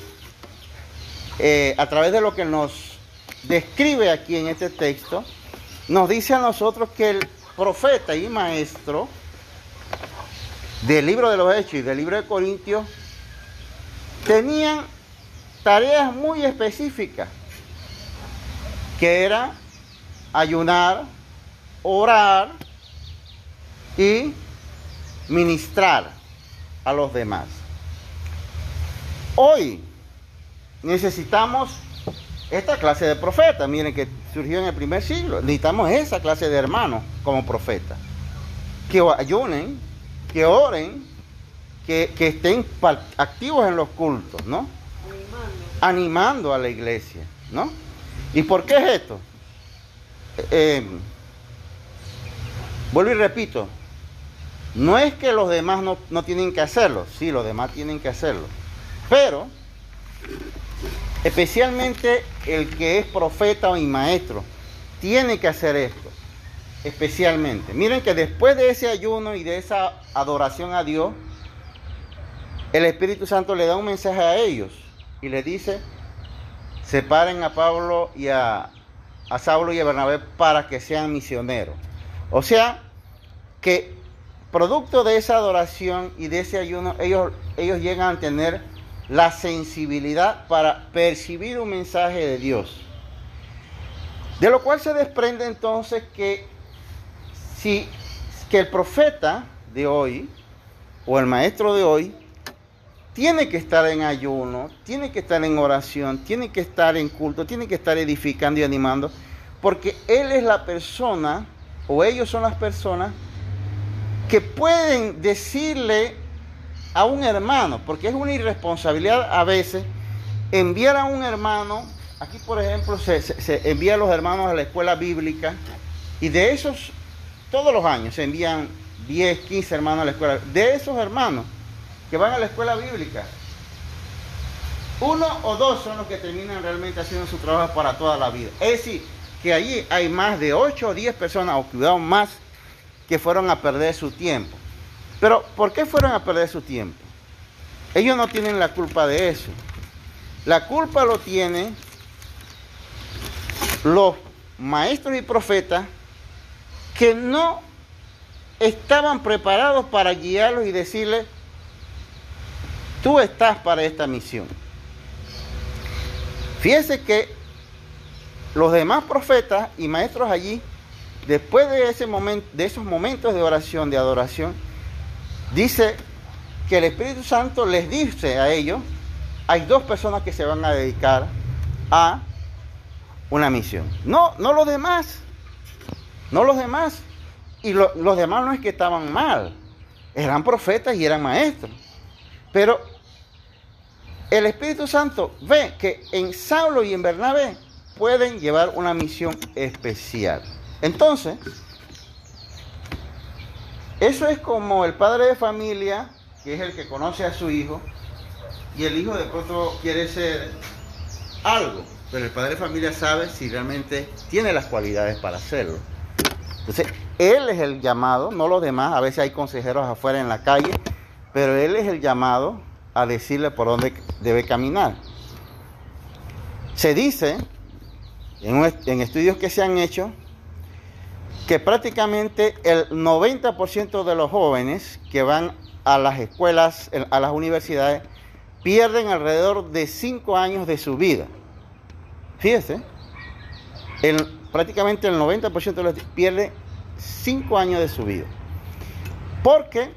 Speaker 1: eh, a través de lo que nos describe aquí en este texto, nos dice a nosotros que el profeta y maestro del libro de los Hechos y del libro de Corintios tenían tareas muy específicas, que era ayunar, orar y ministrar a los demás. Hoy necesitamos esta clase de profetas. Miren que surgió en el primer siglo. Necesitamos esa clase de hermanos como profetas. Que ayunen, que oren, que, estén activos en los cultos, ¿no? Animando. Animando a la iglesia, ¿no? ¿Y por qué es esto? Eh, vuelvo y repito, no es que los demás no, no tienen que hacerlo, sí, los demás tienen que hacerlo, pero especialmente el que es profeta y maestro, tiene que hacer esto, especialmente. Miren que después de ese ayuno y de esa adoración a Dios, el Espíritu Santo le da un mensaje a ellos y le dice, separen a Pablo y a, a Saulo y a Bernabé para que sean misioneros. O sea, que producto de esa adoración y de ese ayuno, ellos, ellos llegan a tener la sensibilidad para percibir un mensaje de Dios. De lo cual se desprende entonces que si que el profeta de hoy o el maestro de hoy tiene que estar en ayuno, tiene que estar en oración, tiene que estar en culto, tiene que estar edificando y animando, porque él es la persona o ellos son las personas que pueden decirle a un hermano, porque es una irresponsabilidad a veces enviar a un hermano, aquí por ejemplo se, se, envía a los hermanos a la escuela bíblica y de esos, todos los años se envían 10, 15 hermanos a la escuela, de esos hermanos que van a la escuela bíblica, uno o dos son los que terminan realmente haciendo su trabajo para toda la vida. Es decir, que allí hay más de 8 o 10 personas, o cuidado más, que fueron a perder su tiempo. Pero, ¿por qué fueron a perder su tiempo? Ellos no tienen la culpa de eso. La culpa lo tienen los maestros y profetas que no estaban preparados para guiarlos y decirles, tú estás para esta misión. Fíjense que los demás profetas y maestros allí, después de, ese momento, de esos momentos de oración, de adoración, dice que el Espíritu Santo les dice a ellos, hay dos personas que se van a dedicar a una misión. No, no los demás, no los demás. Y los demás no es que estaban mal, eran profetas y eran maestros. Pero el Espíritu Santo ve que en Saulo y en Bernabé pueden llevar una misión especial. Entonces, eso es como el padre de familia, que es el que conoce a su hijo, y el hijo de pronto quiere ser algo, pero el padre de familia sabe si realmente tiene las cualidades para hacerlo. Entonces, él es el llamado, no los demás, a veces hay consejeros afuera en la calle, pero él es el llamado a decirle por dónde debe caminar. Se dice en, estudios que se han hecho, que prácticamente el 90% de los jóvenes que van a las escuelas, a las universidades, pierden alrededor de 5 años de su vida. Fíjese, prácticamente el 90% de los pierde 5 años de su vida. ¿Por qué?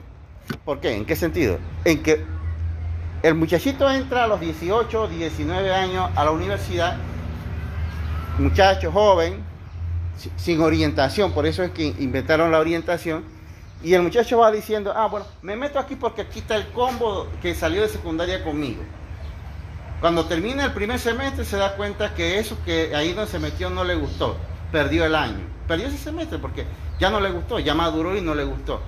Speaker 1: ¿Por qué? ¿En qué sentido? En que el muchachito entra a los 18, 19 años a la universidad muchacho joven, sin orientación, por eso es que inventaron la orientación, y el muchacho va diciendo, ah, bueno, me meto aquí porque aquí está el combo que salió de secundaria conmigo. Cuando termina el primer semestre se da cuenta que eso que ahí donde se metió no le gustó, perdió el año, perdió ese semestre porque ya no le gustó, ya maduró y no le gustó.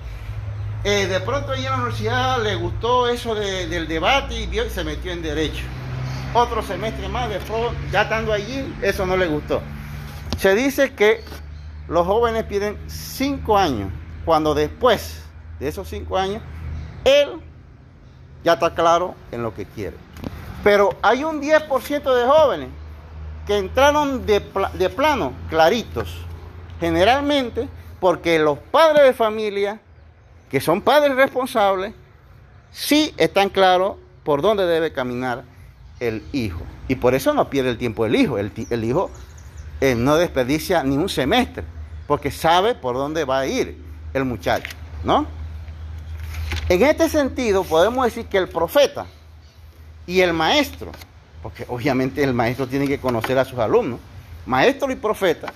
Speaker 1: Eh, de pronto ahí en la universidad le gustó eso del debate y, vio, y se metió en derecho otro semestre más, después ya estando allí, eso no le gustó. Se dice que los jóvenes piden cinco años, cuando después de esos cinco años, él ya está claro en lo que quiere. Pero hay un 10% de jóvenes que entraron de, plano, claritos, generalmente porque los padres de familia, que son padres responsables, sí están claros por dónde debe caminar el hijo. Y por eso no pierde el tiempo el hijo. El, hijo eh, no desperdicia ni un semestre, porque sabe por dónde va a ir el muchacho, ¿no? En este sentido, podemos decir que el profeta y el maestro, porque obviamente el maestro tiene que conocer a sus alumnos, maestro y profeta,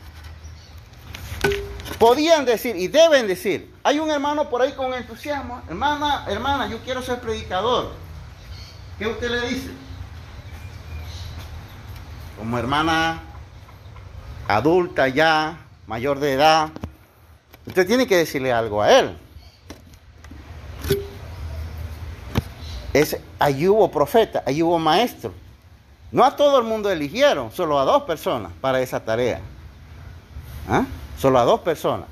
Speaker 1: podían decir y deben decir, hay un hermano por ahí con entusiasmo, hermana, hermana, yo quiero ser predicador. ¿Qué usted le dice? como hermana adulta ya, mayor de edad, usted tiene que decirle algo a él. Es, ahí hubo profeta, ahí hubo maestro. No a todo el mundo eligieron, solo a dos personas para esa tarea. ¿Ah? Solo a dos personas.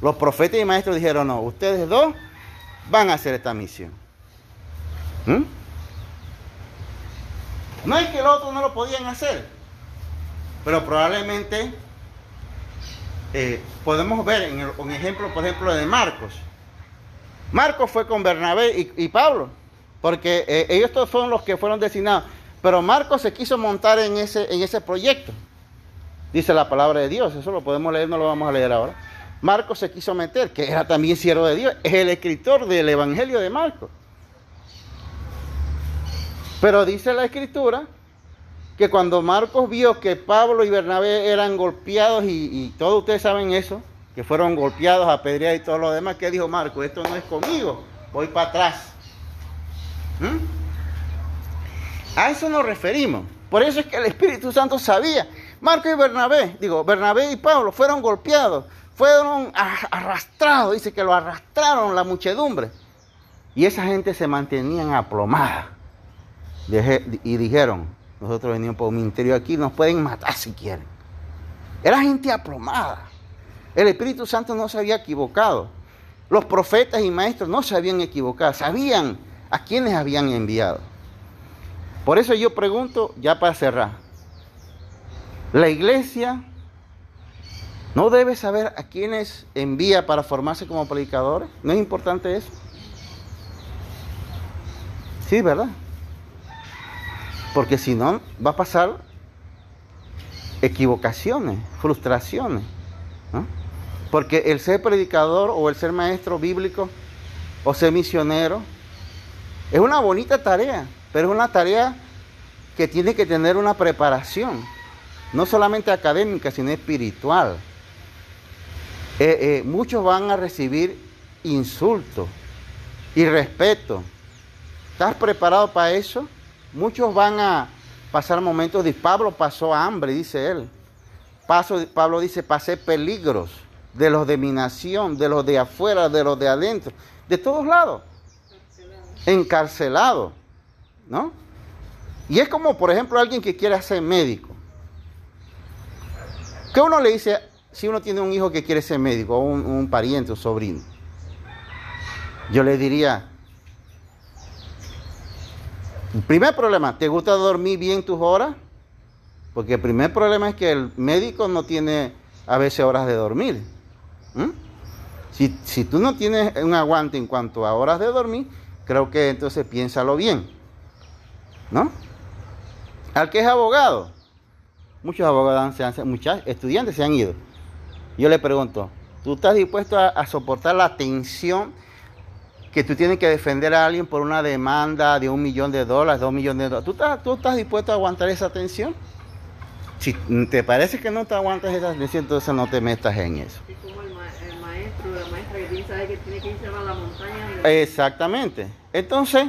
Speaker 1: Los profetas y maestros dijeron, no, ustedes dos van a hacer esta misión. ¿Mm? No es que el otro no lo podían hacer, pero probablemente eh, podemos ver en un ejemplo, por ejemplo, de Marcos. Marcos fue con Bernabé y, Pablo, porque eh, ellos todos fueron los que fueron designados. Pero Marcos se quiso montar en ese, en ese proyecto. dice la palabra de Dios. Eso lo podemos leer, no lo vamos a leer ahora. Marcos se quiso meter, que era también siervo de Dios, es el escritor del Evangelio de Marcos. Pero dice la escritura que cuando Marcos vio que Pablo y Bernabé eran golpeados, y, todos ustedes saben eso, que fueron golpeados, a pedrear y todo lo demás, ¿qué dijo Marcos? Esto no es conmigo, voy para atrás. ¿Mm? A eso nos referimos. Por eso es que el Espíritu Santo sabía. Marcos y Bernabé, digo, Bernabé y Pablo fueron golpeados, fueron arrastrados, dice que lo arrastraron la muchedumbre. Y esa gente se mantenían aplomada. Y dijeron, nosotros venimos por un ministerio aquí, nos pueden matar si quieren. Era gente aplomada. El Espíritu Santo no se había equivocado. Los profetas y maestros no se habían equivocado, sabían a quiénes habían enviado. Por eso yo pregunto, ya para cerrar, la iglesia no debe saber a quiénes envía para formarse como predicadores. ¿No es importante eso? Sí, ¿verdad? Porque si no, va a pasar equivocaciones, frustraciones. Porque el ser predicador o el ser maestro bíblico o ser misionero es una bonita tarea, pero es una tarea que tiene que tener una preparación, no solamente académica, sino espiritual. Eh, eh, muchos van a recibir insultos y respeto. ¿Estás preparado para eso? Muchos van a pasar momentos de Pablo pasó hambre, dice él. Pablo dice, pasé peligros de los de mi nación, de los de afuera, de los de adentro, de todos lados. Encarcelado, ¿no? Y es como, por ejemplo, alguien que quiere ser médico. ¿Qué uno le dice si uno tiene un hijo que quiere ser médico, o un, un pariente o sobrino? Yo le diría, el primer problema, ¿te gusta dormir bien tus horas? Porque el primer problema es que el médico no tiene a veces horas de dormir. Si, si, tú no tienes un aguante en cuanto a horas de dormir, creo que entonces piénsalo bien. ¿No? Al que es abogado, muchos abogados, muchos estudiantes se han ido. Yo le pregunto, ¿tú estás dispuesto a, a soportar la tensión? Que tú tienes que defender a alguien por una demanda de un millón de dólares, dos millones de dólares. ¿Tú estás, ¿Tú estás dispuesto a aguantar esa tensión? Si te parece que no te aguantas esa tensión, entonces no te metas en eso.
Speaker 2: Es como el, maestro, la maestra que sabe que tiene que irse a la montaña.
Speaker 1: Exactamente. Entonces,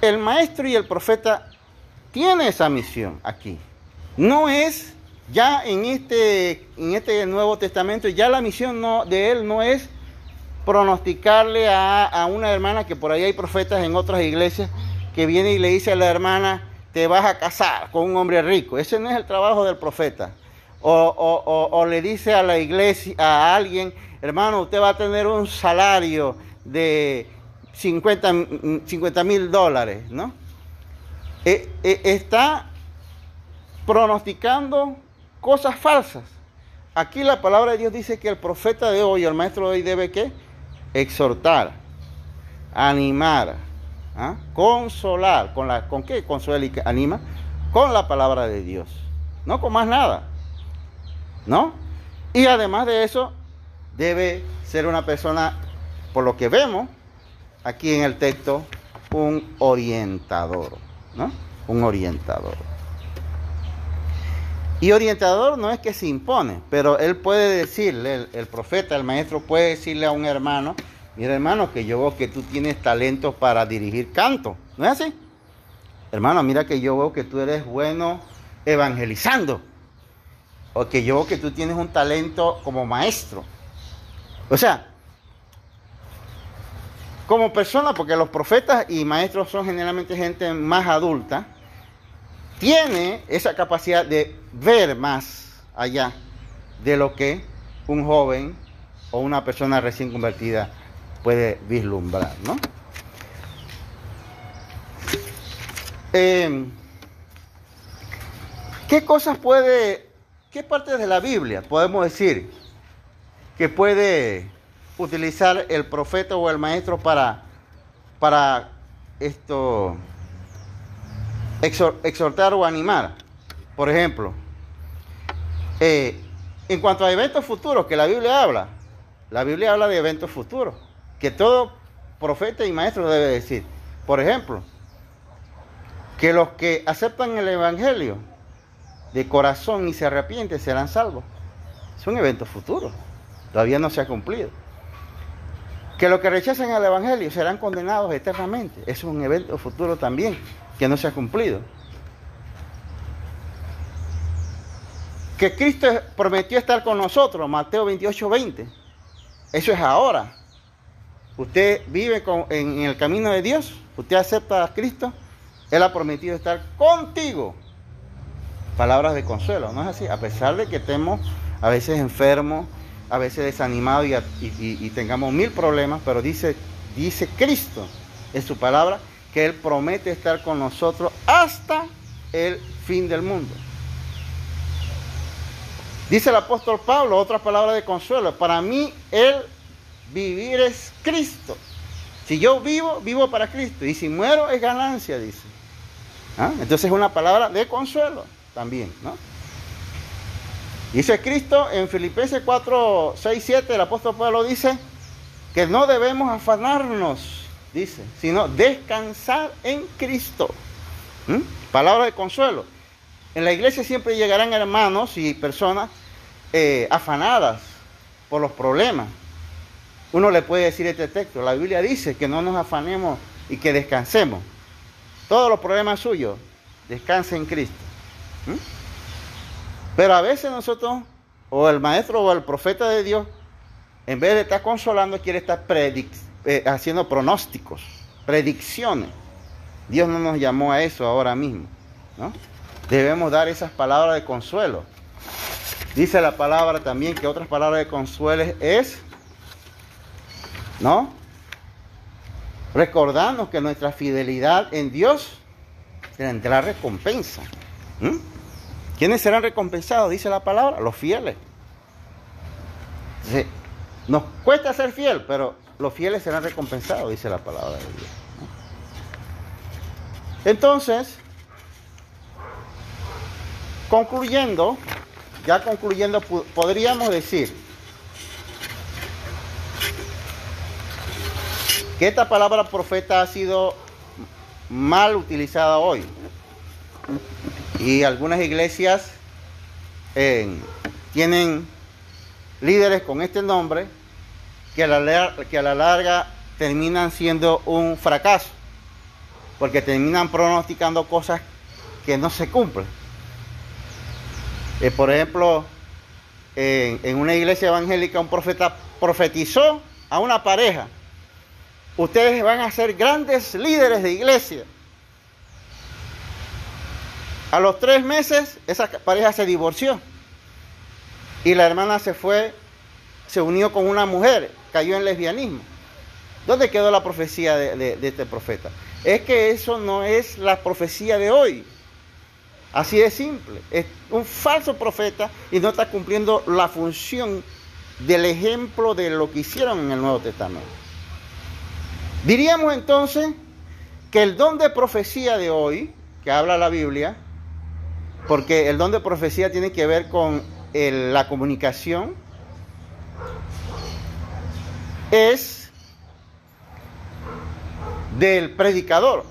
Speaker 1: el maestro y el profeta tienen esa misión aquí. No es ya en este, en este Nuevo Testamento, ya la misión no, de él no es pronosticarle a, una hermana, que por ahí hay profetas en otras iglesias, que viene y le dice a la hermana, te vas a casar con un hombre rico. Ese no es el trabajo del profeta. O, le dice a la iglesia, a alguien, hermano, usted va a tener un salario de 50 mil dólares, ¿no? E, e, está pronosticando cosas falsas. Aquí la palabra de Dios dice que el profeta de hoy, el maestro de hoy, debe qué? Exhortar, animar, ¿ah? consolar. ¿Con, la, ¿Con qué consuela y anima? Con la palabra de Dios. No con más nada. ¿No? Y además de eso, debe ser una persona, por lo que vemos aquí en el texto, un orientador. ¿No? Un orientador. Y orientador no es que se impone, pero él puede decirle, el, profeta, el maestro puede decirle a un hermano, mira hermano, que yo veo que tú tienes talento para dirigir canto. ¿No es así? Hermano, mira que yo veo que tú eres bueno evangelizando. O que yo veo que tú tienes un talento como maestro. O sea, como persona, porque los profetas y maestros son generalmente gente más adulta, tiene esa capacidad de ver más allá de lo que un joven o una persona recién convertida puede vislumbrar, ¿no? Em, ¿Qué cosas puede, qué partes de la Biblia podemos decir que puede utilizar el profeta o el maestro para, para esto, exhortar o animar. por ejemplo, eh, en cuanto a eventos futuros que la Biblia habla, la Biblia habla de eventos futuros, que todo profeta y maestro debe decir. Por ejemplo, que los que aceptan el Evangelio de corazón y se arrepienten serán salvos. Es un evento futuro, todavía no se ha cumplido. Que los que rechazan el Evangelio serán condenados eternamente. Es un evento futuro también, que no se ha cumplido. Que Cristo prometió estar con nosotros, Mateo 28, 20. Eso es ahora. Usted vive en, el camino de Dios, usted acepta a Cristo, Él ha prometido estar contigo. Palabras de consuelo, ¿no es así? A pesar de que estemos a veces enfermos, a veces desanimados y, tengamos mil problemas, pero dice, dice Cristo en su palabra que Él promete estar con nosotros hasta el fin del mundo. Dice el apóstol Pablo, otra palabra de consuelo, para mí el vivir es Cristo. Si yo vivo, vivo para Cristo. Y si muero es ganancia, dice. ¿Ah? Entonces es una palabra de consuelo también, ¿no? Dice Cristo en Filipenses 4, 6, 7, el apóstol Pablo dice que no debemos afanarnos, dice, sino descansar en Cristo. ¿Mm? Palabra de consuelo. En la iglesia siempre llegarán hermanos y personas eh, afanadas por los problemas. Uno le puede decir este texto, la Biblia dice que no nos afanemos y que descansemos. Todos los problemas suyos, descanse en Cristo. ¿Mm? Pero a veces nosotros, o el maestro o el profeta de Dios, en vez de estar consolando, quiere estar eh, haciendo pronósticos, predicciones. Dios no nos llamó a eso ahora mismo. ¿no? debemos dar esas palabras de consuelo. Dice la palabra también que otras palabras de consuelo es, ¿no? Recordarnos que nuestra fidelidad en Dios tendrá recompensa. ¿Quiénes serán recompensados? Dice la palabra, los fieles. nos cuesta ser fiel, pero los fieles serán recompensados, dice la palabra de Dios. Entonces, Concluyendo, ya concluyendo, podríamos decir que esta palabra profeta ha sido mal utilizada hoy. Y algunas iglesias eh, tienen líderes con este nombre que a, la, que a la larga terminan siendo un fracaso, porque terminan pronosticando cosas que no se cumplen. Eh, por ejemplo, en, una iglesia evangélica un profeta profetizó a una pareja. Ustedes van a ser grandes líderes de iglesia. A los tres meses esa pareja se divorció y la hermana se fue, se unió con una mujer, cayó en lesbianismo. ¿Dónde quedó la profecía de este profeta? Es que eso no es la profecía de hoy. Así de simple. Es un falso profeta y no está cumpliendo la función del ejemplo de lo que hicieron en el Nuevo Testamento. Diríamos entonces que el don de profecía de hoy, que habla la Biblia, porque el don de profecía tiene que ver con la comunicación, es del predicador,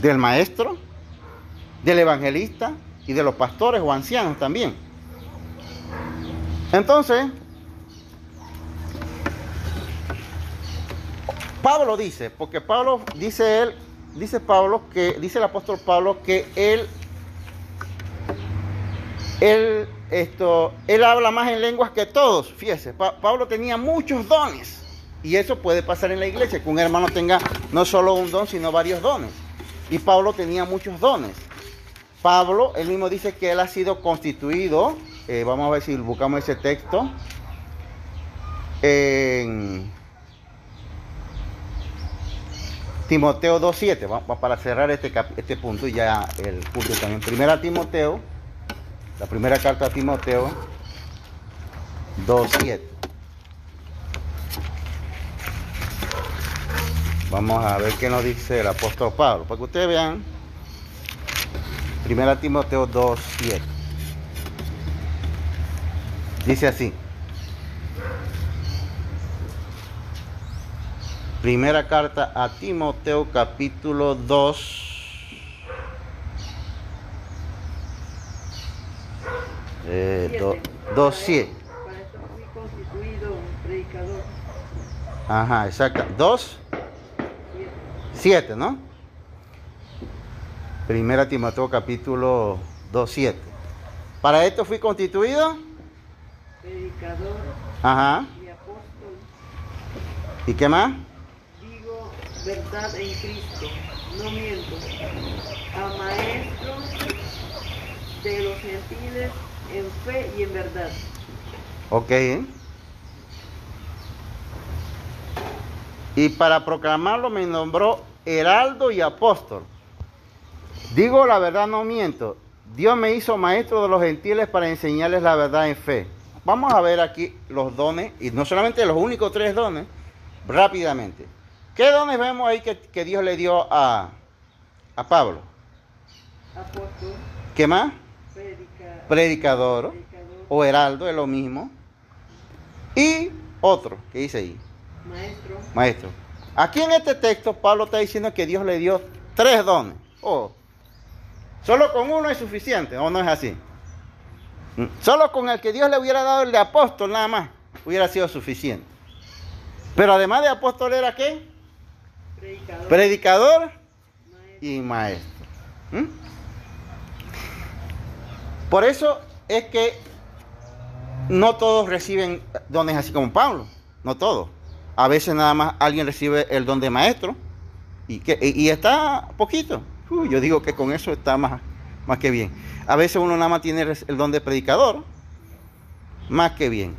Speaker 1: del maestro, del evangelista y de los pastores o ancianos también. Entonces, Pablo dice, porque Pablo dice él, dice Pablo que dice el apóstol Pablo que él él esto él habla más en lenguas que todos. Fíjese, Pablo tenía muchos dones. Y eso puede pasar en la iglesia, que un hermano tenga no solo un don, sino varios dones. Y Pablo tenía muchos dones. Pablo, él mismo dice que él ha sido constituido, eh, vamos a ver si buscamos ese texto, en Timoteo 2.7, para cerrar este, este punto y ya el punto también. Primera Timoteo, la primera carta a Timoteo 2.7. Vamos a ver qué nos dice el apóstol Pablo, para que ustedes vean Primera Timoteo 2, 7. Dice así. Primera carta a Timoteo capítulo 2. Eh, do-
Speaker 2: Siete.
Speaker 1: 2, 7.
Speaker 2: Para esto fui constituido predicador.
Speaker 1: Ajá, exacto. 2,
Speaker 2: Siete.
Speaker 1: 7, ¿no? Primera Timoteo capítulo 2, 7. Para esto fui constituido.
Speaker 2: Predicador
Speaker 1: Ajá.
Speaker 2: y apóstol.
Speaker 1: ¿Y qué más?
Speaker 2: Digo verdad en Cristo, no miento. A maestros de los gentiles en fe y en verdad.
Speaker 1: Ok. Y para proclamarlo me nombró heraldo y apóstol. Digo la verdad, no miento. Dios me hizo maestro de los gentiles para enseñarles la verdad en fe. Vamos a ver aquí los dones, y no solamente los únicos tres dones, rápidamente. ¿Qué dones vemos ahí que, que Dios le dio a, a Pablo?
Speaker 2: Apóstol,
Speaker 1: ¿Qué más?
Speaker 2: Predica-
Speaker 1: Predicador o heraldo, es lo mismo. Y otro, ¿qué dice ahí?
Speaker 2: maestro,
Speaker 1: Maestro, aquí en este texto Pablo está diciendo que Dios le dio tres dones. Oh, solo con uno es suficiente, ¿o no es así? Mm, Solo con el que Dios le hubiera dado el de apóstol nada más hubiera sido suficiente. Pero además de apóstol era qué?
Speaker 2: predicador,
Speaker 1: Predicador
Speaker 2: maestro.
Speaker 1: y maestro. ¿Mm? Por eso es que no todos reciben dones así como Pablo, no todos. A veces nada más alguien recibe el don de maestro y, que, está poquito. Uy, yo digo que con eso está más, más que bien. A veces uno nada más tiene el don de predicador, más que bien.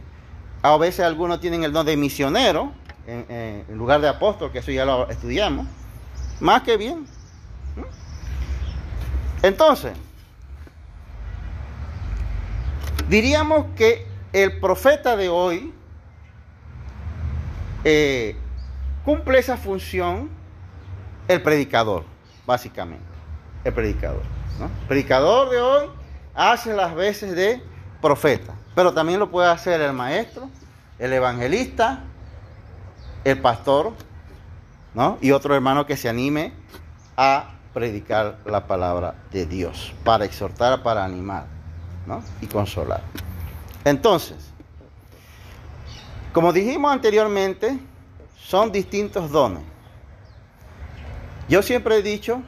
Speaker 1: A veces algunos tienen el don de misionero, en, en- lugar de apóstol, que eso ya lo estudiamos, más que bien. Entonces, diríamos que el profeta de hoy eh, cumple esa función el predicador, básicamente. El predicador. El predicador de hoy hace las veces de profeta, pero también lo puede hacer el maestro, el evangelista, el pastor, ¿no? Y otro hermano que se anime a predicar la palabra de Dios, para exhortar, para animar, ¿no? Y consolar. Entonces, como dijimos anteriormente, son distintos dones. Yo siempre he dicho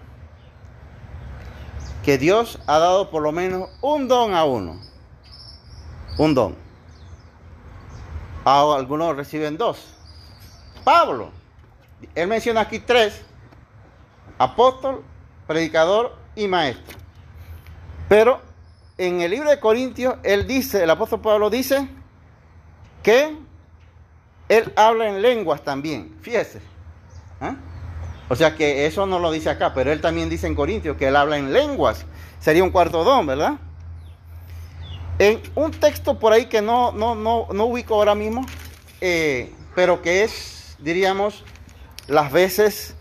Speaker 1: que Dios ha dado por lo menos un don a uno. Un don. A algunos reciben dos. Pablo, él menciona aquí tres. Apóstol, predicador y maestro. Pero en el libro de Corintios, él dice, el apóstol Pablo dice que él habla en lenguas también. Fíjese. ¿Ah? O sea que eso no lo dice acá, pero él también dice en Corintios que él habla en lenguas. Sería un cuarto don, ¿verdad? En un texto por ahí que no, no, no, no ubico ahora mismo, eh, pero que es, diríamos, las veces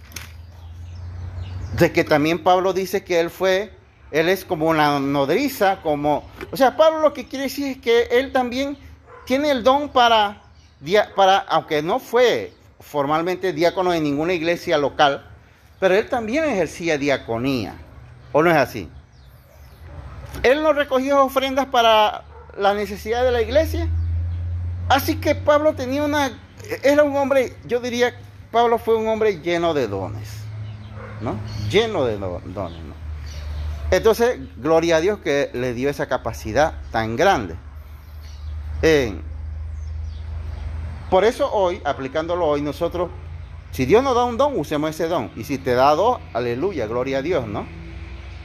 Speaker 1: de que también Pablo dice que él fue, él es como una nodriza, como, o sea, Pablo lo que quiere decir es que él también tiene el don para, para aunque no fue formalmente diácono en ninguna iglesia local, pero él también ejercía diaconía, ¿o no es así? Él no recogía ofrendas para la necesidad de la iglesia, así que Pablo tenía una, era un hombre, yo diría, Pablo fue un hombre lleno de dones. ¿no? Lleno de do- dones. Entonces, gloria a Dios que le dio esa capacidad tan grande. Eh, por eso hoy, aplicándolo hoy, nosotros, si Dios nos da un don, usemos ese don. Y si te da dos, aleluya, gloria a Dios, ¿no?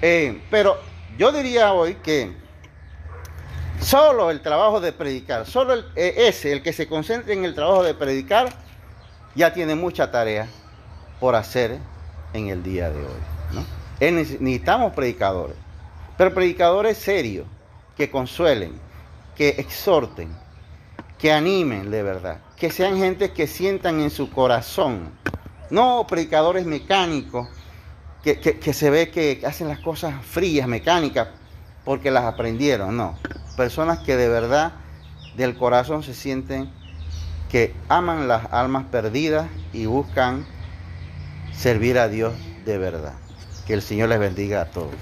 Speaker 1: Eh, pero yo diría hoy que solo el trabajo de predicar, solo eh, ese, el que se concentre en el trabajo de predicar, ya tiene mucha tarea por hacer en el día de hoy. ¿no? Es nece- necesitamos predicadores, pero predicadores serios, que consuelen, que exhorten, que animen de verdad, que sean gente que sientan en su corazón, no predicadores mecánicos que, que- que se ve que hacen las cosas frías, mecánicas, porque las aprendieron, no. Personas que de verdad, del corazón se sienten que aman las almas perdidas y buscan servir a Dios de verdad. Que el Señor les bendiga a todos.